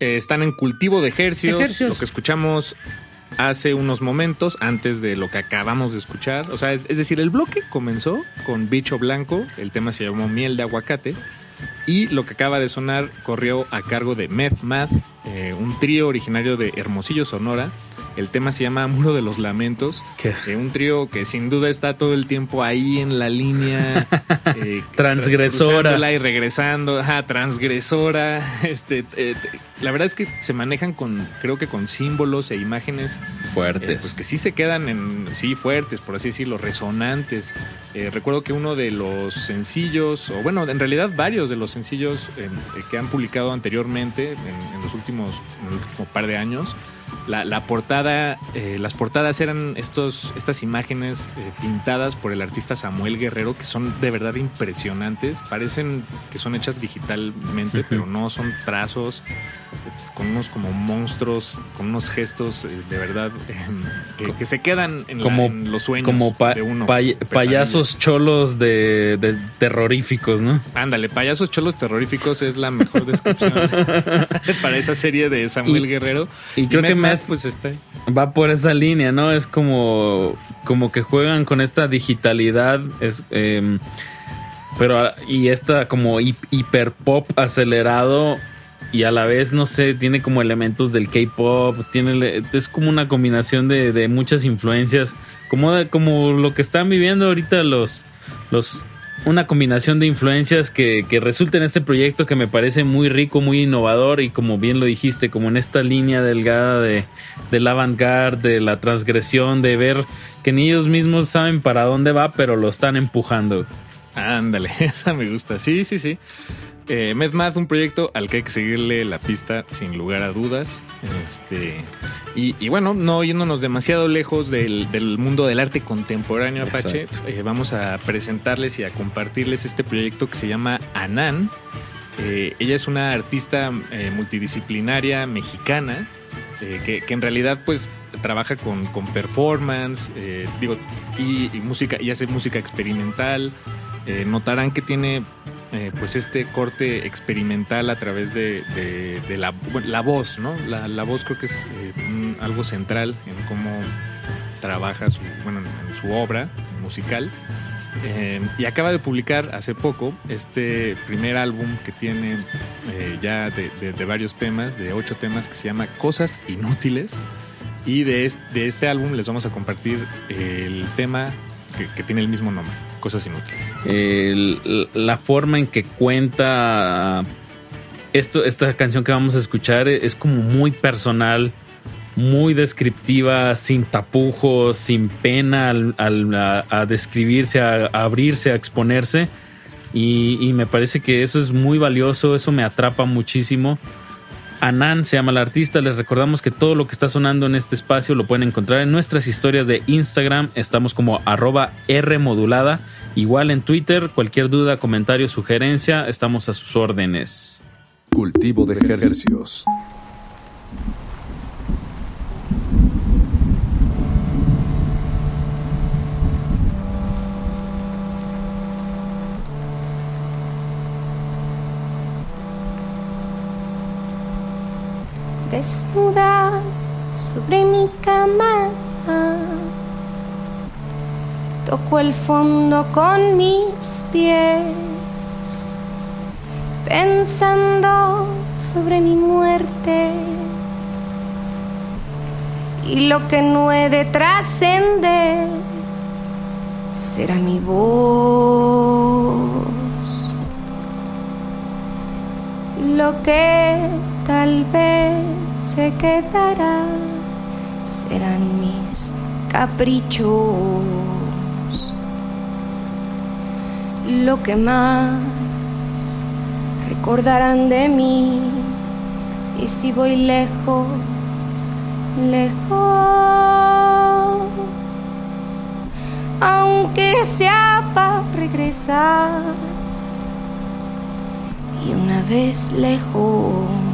Eh, están en cultivo de ejercios, Ejercios. lo que escuchamos hace unos momentos antes de lo que acabamos de escuchar. O sea, es, es decir, el bloque comenzó con Bicho Blanco, el tema se llamó Miel de Aguacate, y lo que acaba de sonar corrió a cargo de Meth Math, eh, un trío originario de Hermosillo, Sonora. El tema se llama Muro de los Lamentos. eh, un trío que sin duda está todo el tiempo ahí en la línea. eh, Transgresora. y regresando. Ajá, transgresora. Este, eh, te- la verdad es que se manejan con, creo que con símbolos e imágenes Fuertes. eh, pues que sí se quedan en, sí, fuertes, por así decirlo, resonantes. Eh, recuerdo que uno de los sencillos, o bueno, en realidad varios de los sencillos eh, eh, que han publicado anteriormente en, en los últimos, en el último par de años, la, la portada, eh, las portadas eran estos, estas imágenes eh, pintadas por el artista Samuel Guerrero que son de verdad impresionantes. Parecen que son hechas digitalmente, pero no son trazos eh, con unos como monstruos, con unos gestos eh, de verdad eh, que, que se quedan en, la- como, en los sueños como pa- de uno. pay- payasos cholos de, de terroríficos, ¿no? Ándale, payasos cholos terroríficos es la mejor descripción para esa serie de Samuel Y- Guerrero. Y creo que Meth Meth pues está va por esa línea, ¿no? Es como, como que juegan con esta digitalidad, es, em, pero y esta como hi- hiper pop acelerado y a la vez, no sé, tiene como elementos del K-pop, tiene, es como una combinación de, de muchas influencias, como, de- como lo que están viviendo ahorita los, los, una combinación de influencias que, que resulta en este proyecto que me parece muy rico, muy innovador y como bien lo dijiste, como en esta línea delgada de, del avant-garde, de la transgresión, de ver que ni ellos mismos saben para dónde va, pero lo están empujando. Ándale, esa me gusta. Sí, sí, sí. Eh, MedMath, un proyecto al que hay que seguirle la pista sin lugar a dudas. Este, y, y bueno, no yéndonos demasiado lejos del, del mundo del arte contemporáneo Apache, eh, vamos a presentarles y a compartirles este proyecto que se llama Anan. Eh, ella es una artista eh, multidisciplinaria mexicana que, que en realidad pues trabaja con, con performance, eh, digo, y, y música, y hace música experimental. Eh, notarán que tiene eh, pues este corte experimental a través de, la, la voz, ¿no? La, la voz creo que es eh, algo central en cómo trabaja su, bueno, en su obra musical. Eh, y acaba de publicar hace poco este primer álbum que tiene ya de, varios temas, de ocho temas, que se llama Cosas Inútiles. Y de, es- de este álbum les vamos a compartir el tema que tiene el mismo nombre, Cosas Inútiles. La forma en que cuenta esto, esta canción que vamos a escuchar es como muy personal, muy descriptiva, sin tapujos, sin pena al, a, describirse, a, abrirse, a exponerse. Y me parece que eso es muy valioso, eso me atrapa muchísimo. Anan se llama la artista. Les recordamos que todo lo que está sonando en este espacio lo pueden encontrar en nuestras historias de Instagram. Estamos como arroba Rmodulada. Igual en Twitter, cualquier duda, comentario, sugerencia, estamos a sus órdenes. Cultivo de ejercicios. Desnuda sobre mi cama. Toco el fondo con mis pies, pensando sobre mi muerte y lo que no he de trascender será mi voz. Lo que tal vez se quedará serán mis caprichos. Lo que más recordarán de mí y si voy lejos, lejos, aunque sea para regresar y una vez lejos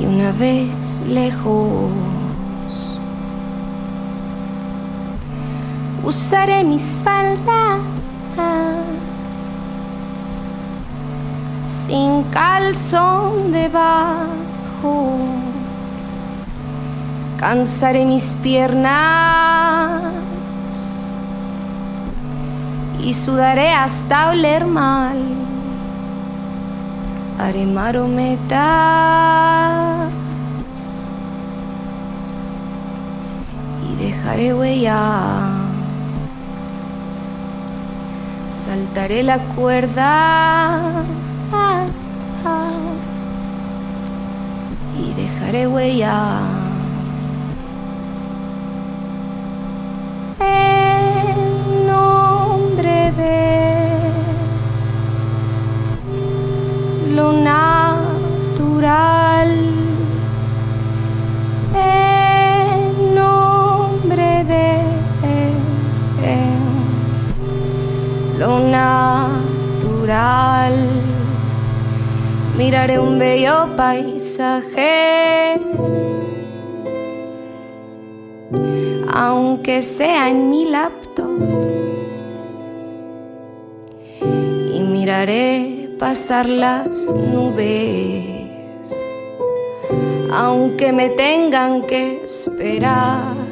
y una vez lejos usaré mis faldas sin calzón debajo cansaré mis piernas y sudaré hasta oler mal. Haré marometas y dejaré huella. Saltaré la cuerda y dejaré huella. De lo natural, miraré un bello paisaje. Aunque sea en mi laptop. Y miraré pasar las nubes, aunque me tengan que esperar.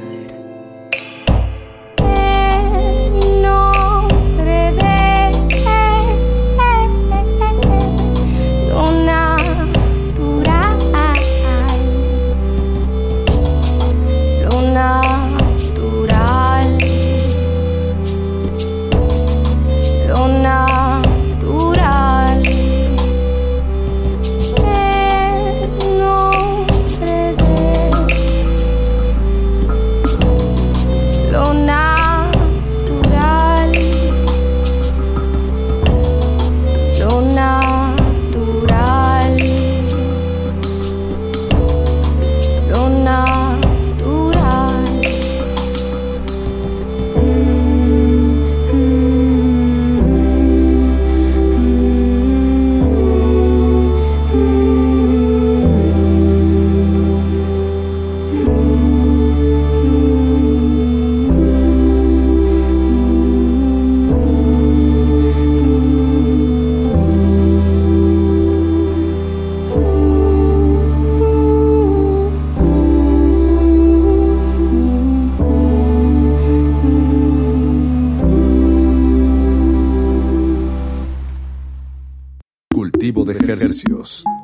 De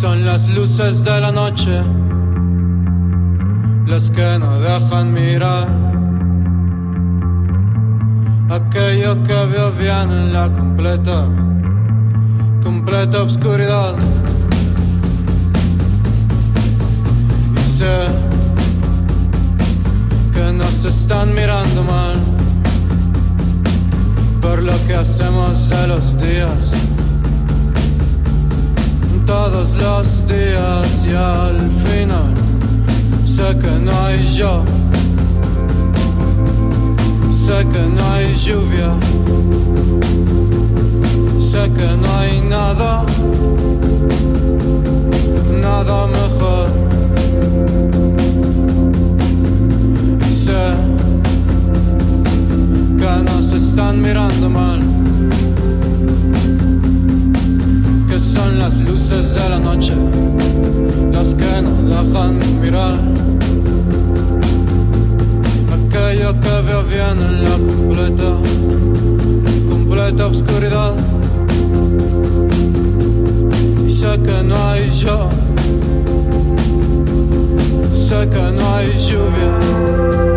son las luces de la noche las que no dejan mirar aquello que veo bien en la completa, completa oscuridad. Y sé que nos están mirando mal por lo que hacemos de los días. Todos los días y al final sé que no hay yo, sé que no hay lluvia, sé que no hay nada, nada mejor. Y sé que nos están mirando mal. Son las luces de la noche las que no dejan mirar. Aquello que veo bien en la completa, completa oscuridad. Y sé que no hay yo, sé que no hay lluvia.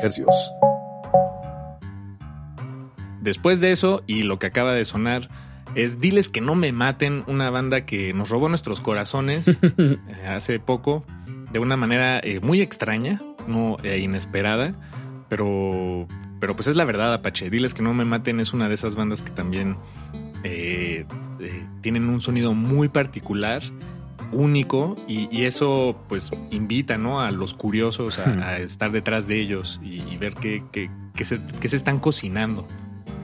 Ejercicios. Después de eso, y lo que acaba de sonar, es Diles que no me maten, una banda que nos robó nuestros corazones eh, hace poco, de una manera eh, muy extraña, no eh, inesperada, pero, pero pues es la verdad, Apache. Diles que no me maten es una de esas bandas que también eh, eh, tienen un sonido muy particular, único, y, y eso pues invita ¿no? a los curiosos a, a estar detrás de ellos y, y ver qué, qué- qué se, qué se están cocinando.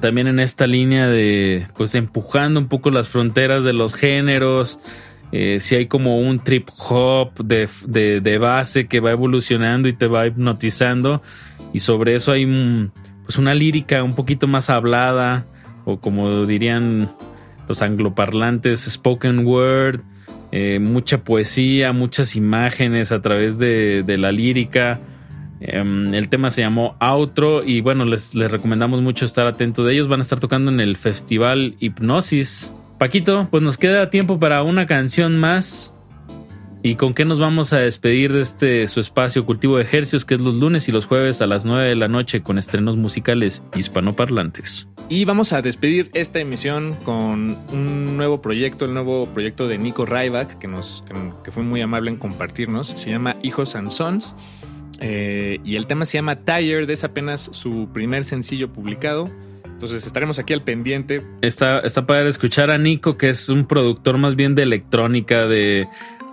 También en esta línea de, pues, empujando un poco las fronteras de los géneros. Eh, si hay como un trip hop de, de- de base que va evolucionando y te va hipnotizando. Y sobre eso hay mm, pues una lírica un poquito más hablada, o como dirían los angloparlantes, spoken word, eh, mucha poesía, muchas imágenes a través de, la lírica. Em, el tema se llamó Outro y bueno, les, les recomendamos mucho estar atento de ellos. Van a estar tocando en el festival Hipnosis. Paquito, pues nos queda tiempo para una canción más. ¿Y con qué nos vamos a despedir de este su espacio Cultivo de Ejercios, que es los lunes y los jueves a las 9 de la noche con estrenos musicales hispanoparlantes? Y vamos a despedir esta emisión con un nuevo proyecto, el nuevo proyecto de Nico Ryback, que, nos, que, que fue muy amable en compartirnos. Se llama Hijos and Sons. Eh, y el tema se llama Tired, es apenas su primer sencillo publicado. Entonces estaremos aquí al pendiente. Está, está para escuchar a Nico, que es un productor más bien de electrónica, de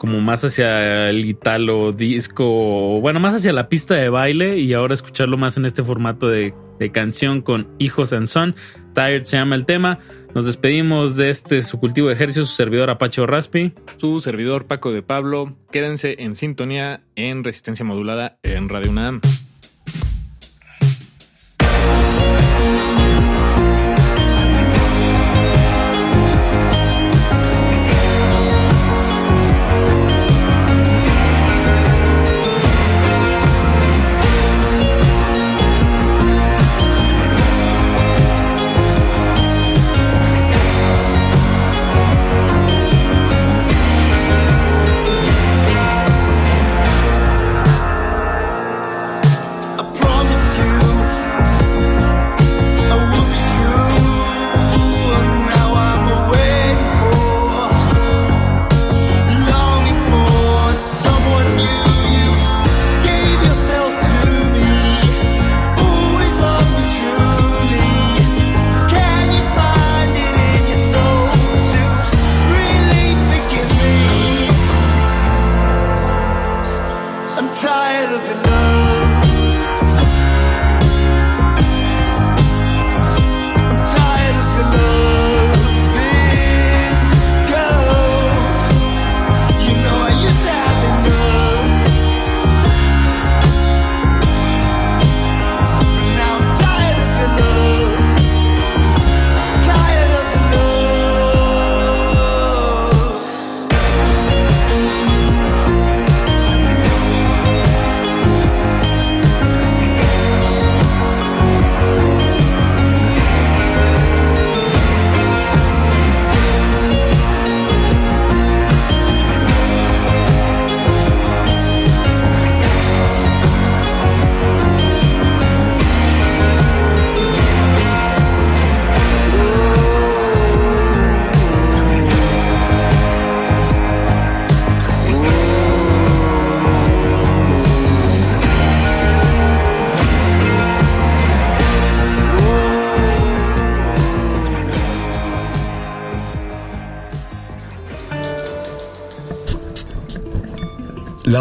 como más hacia el italo disco, bueno, más hacia la pista de baile y ahora escucharlo más en este formato de, de canción con Hijos and Son. Tired se llama el tema. Nos despedimos de este su cultivo de ejercicio, su servidor Apache Raspi. Su servidor Paco de Pablo. Quédense en sintonía en resistencia modulada en Radio UNAM.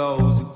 Goes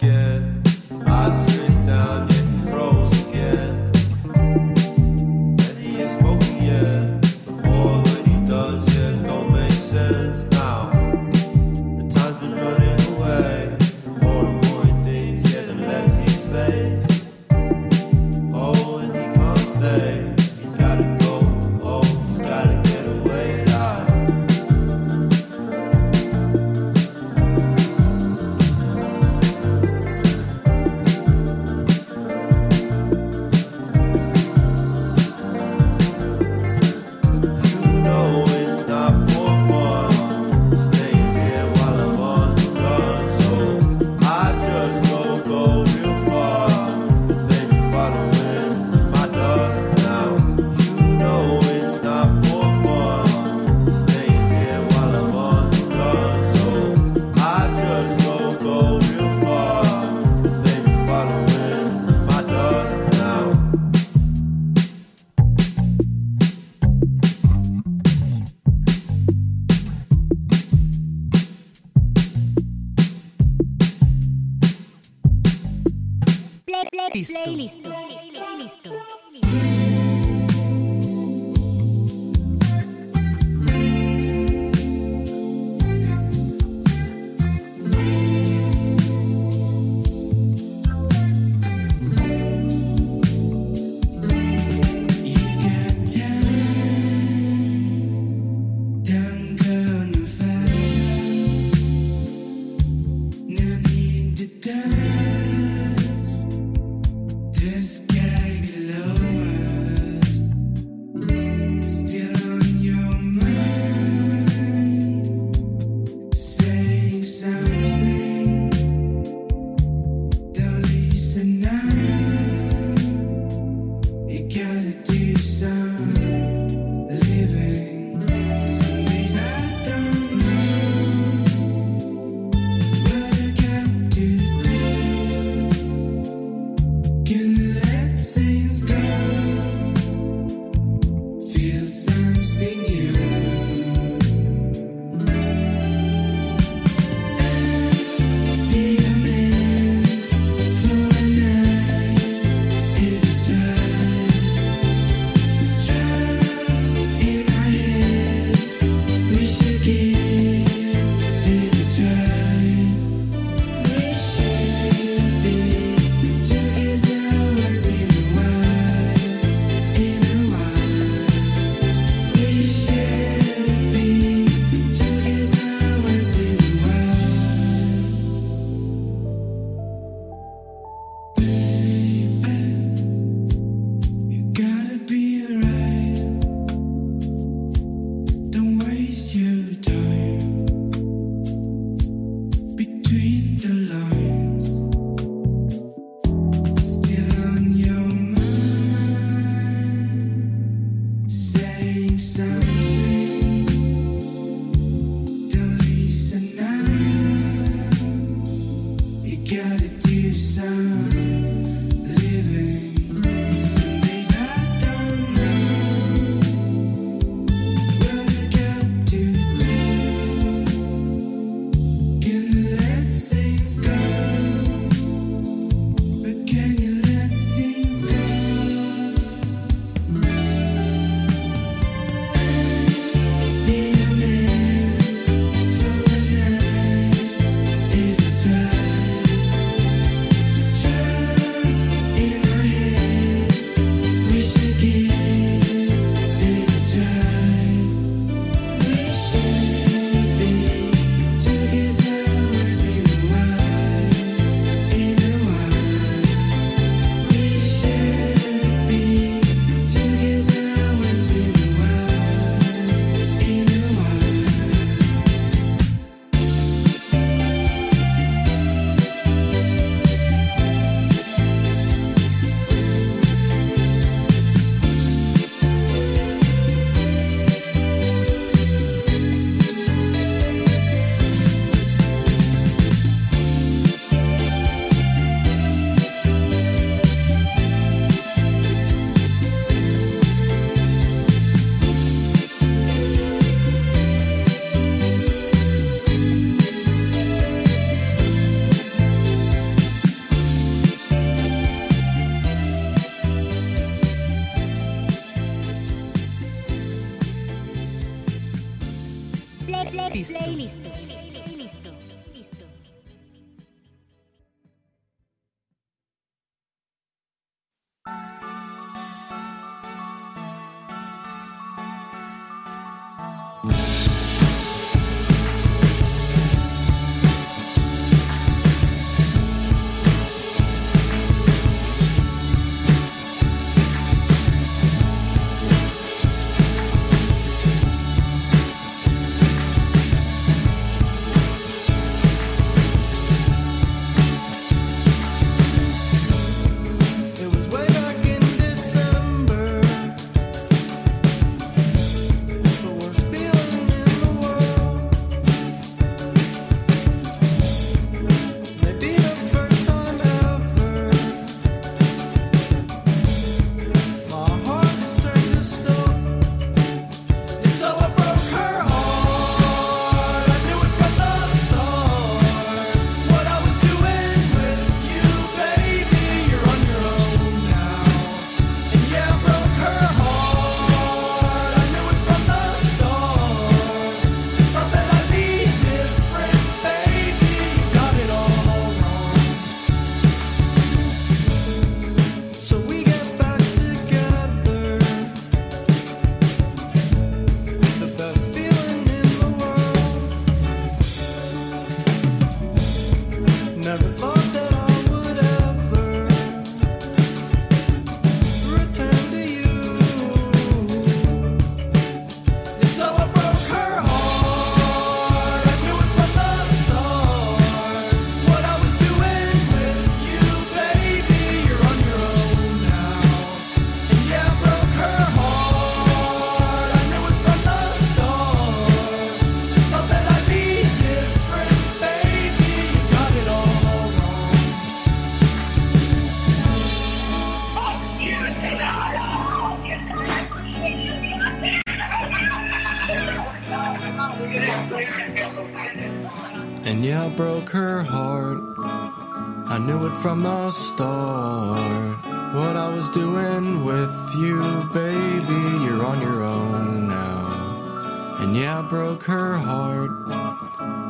from the start. What I was doing with you, baby, you're on your own now. And yeah, I broke her heart.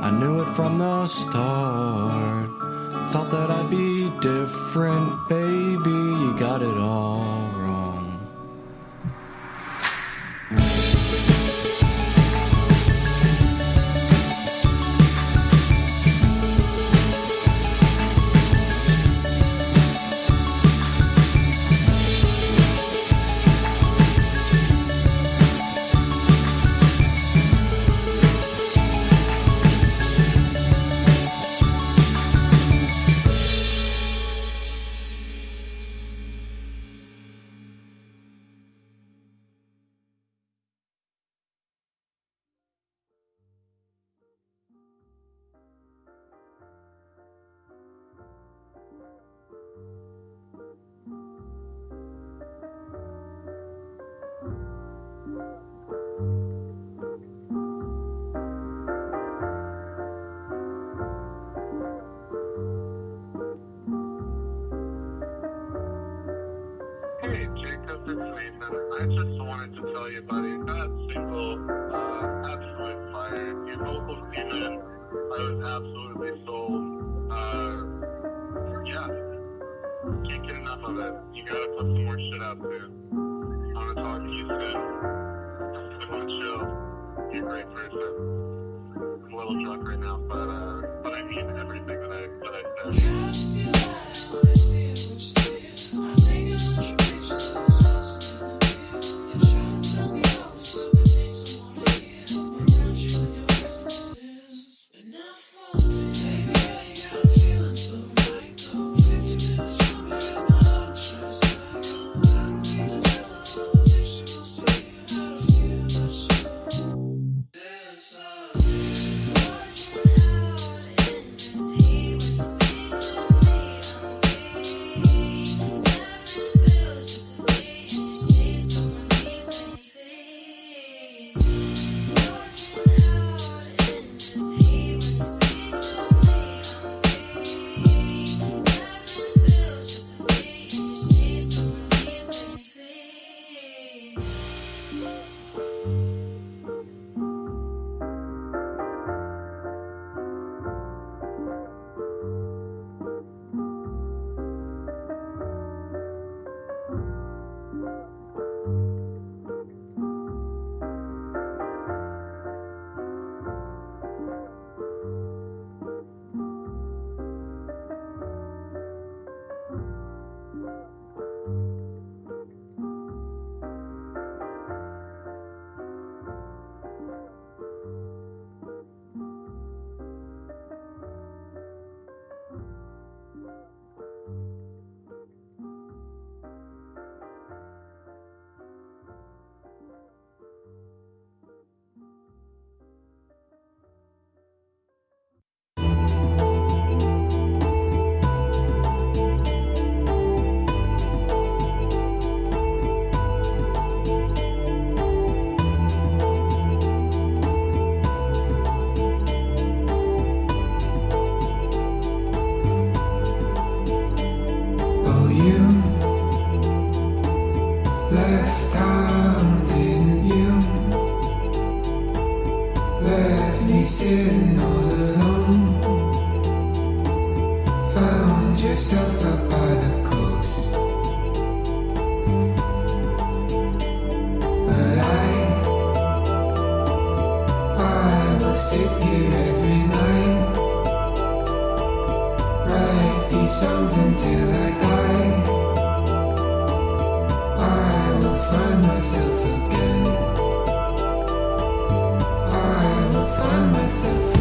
I knew it from the start. Thought that I'd be different, baby, you got it all Left me sitting all alone. Found yourself up by the coast. But I, I will sit here every night. Write these songs until I die. I will find myself again. innocent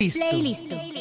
Playlist. Listo.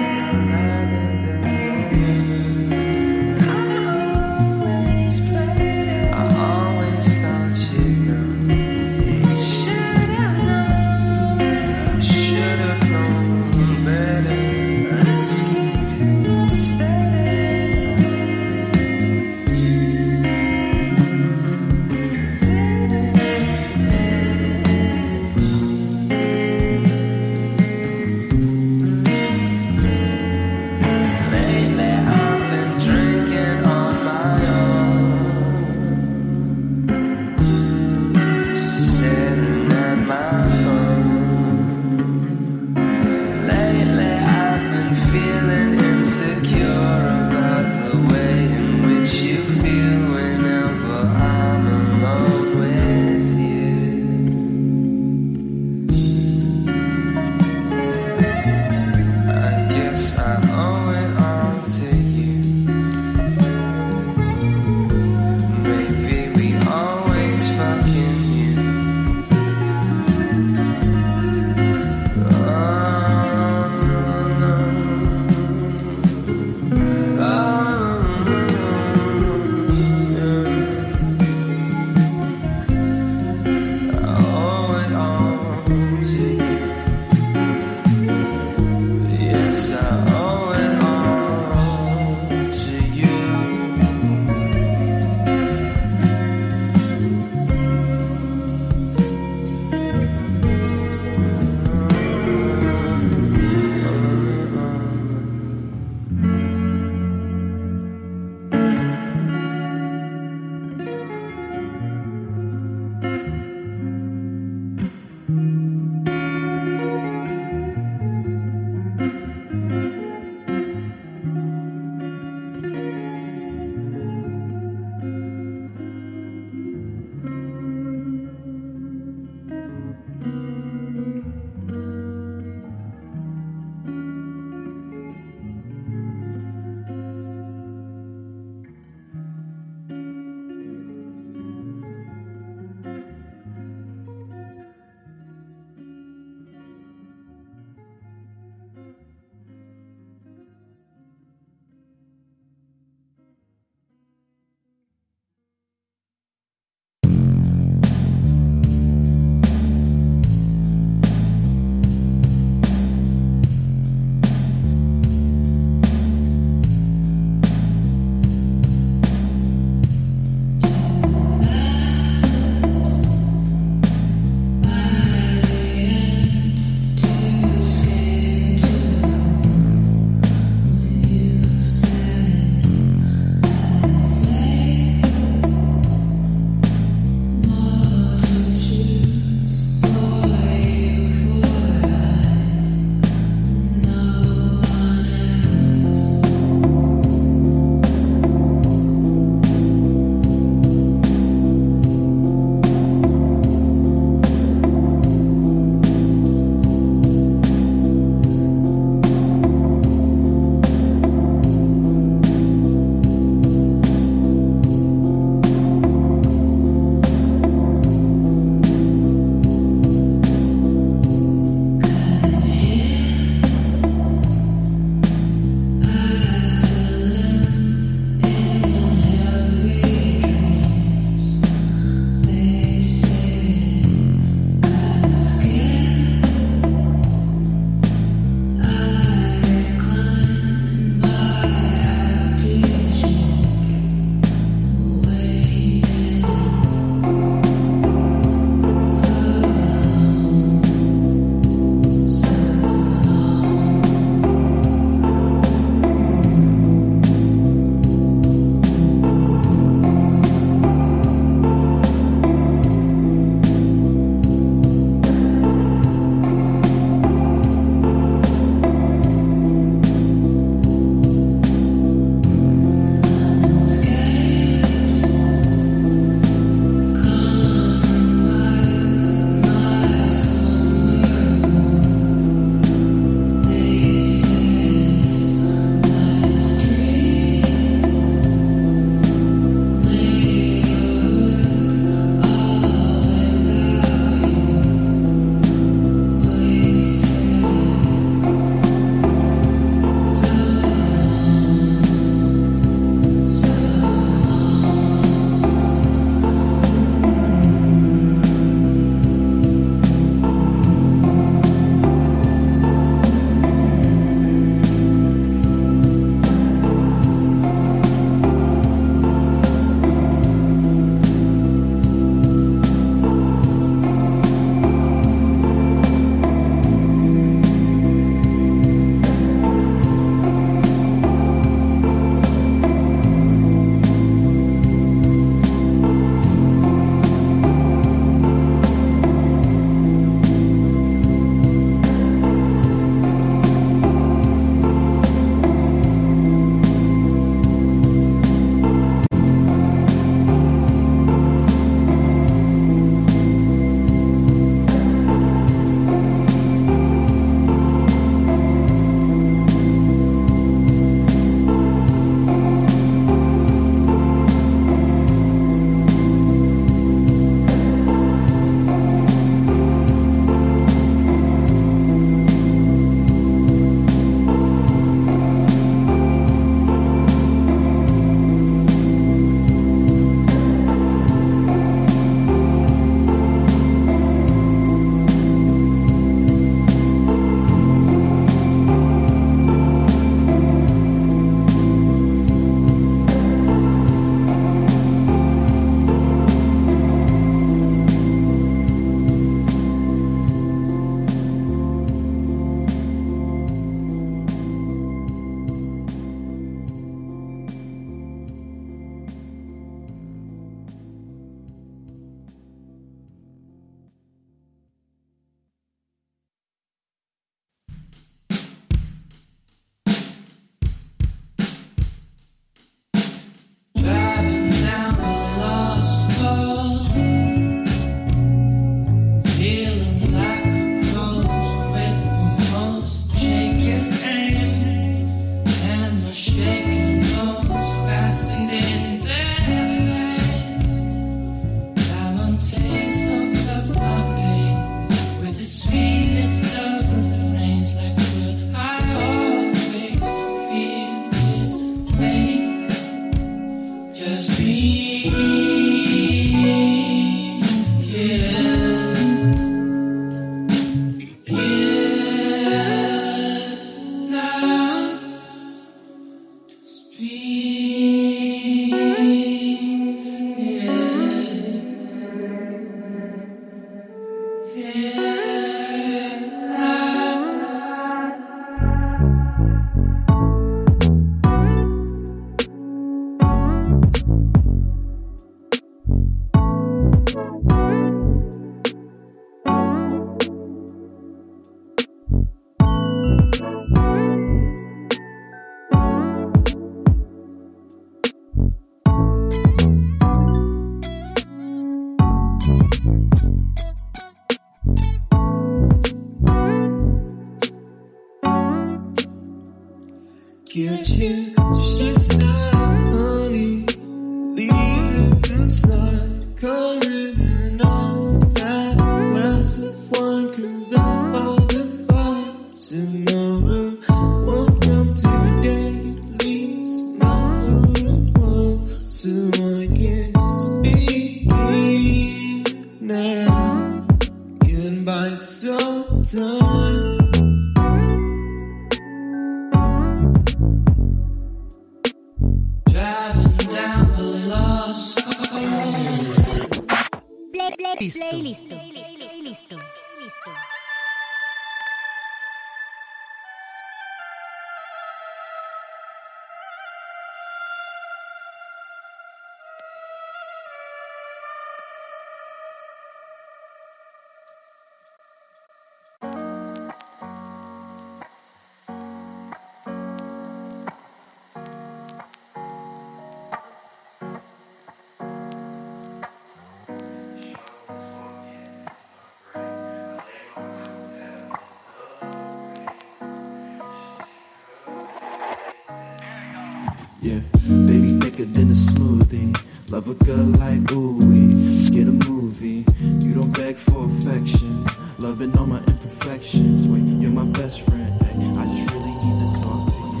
Love a girl like ooh we skid a movie. You don't beg for affection, loving all my imperfections. Wait, you're my best friend. Hey, I just really need to talk to you.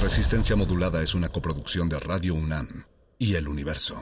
Resistencia Modulada es una coproducción de Radio UNAM y El Universo.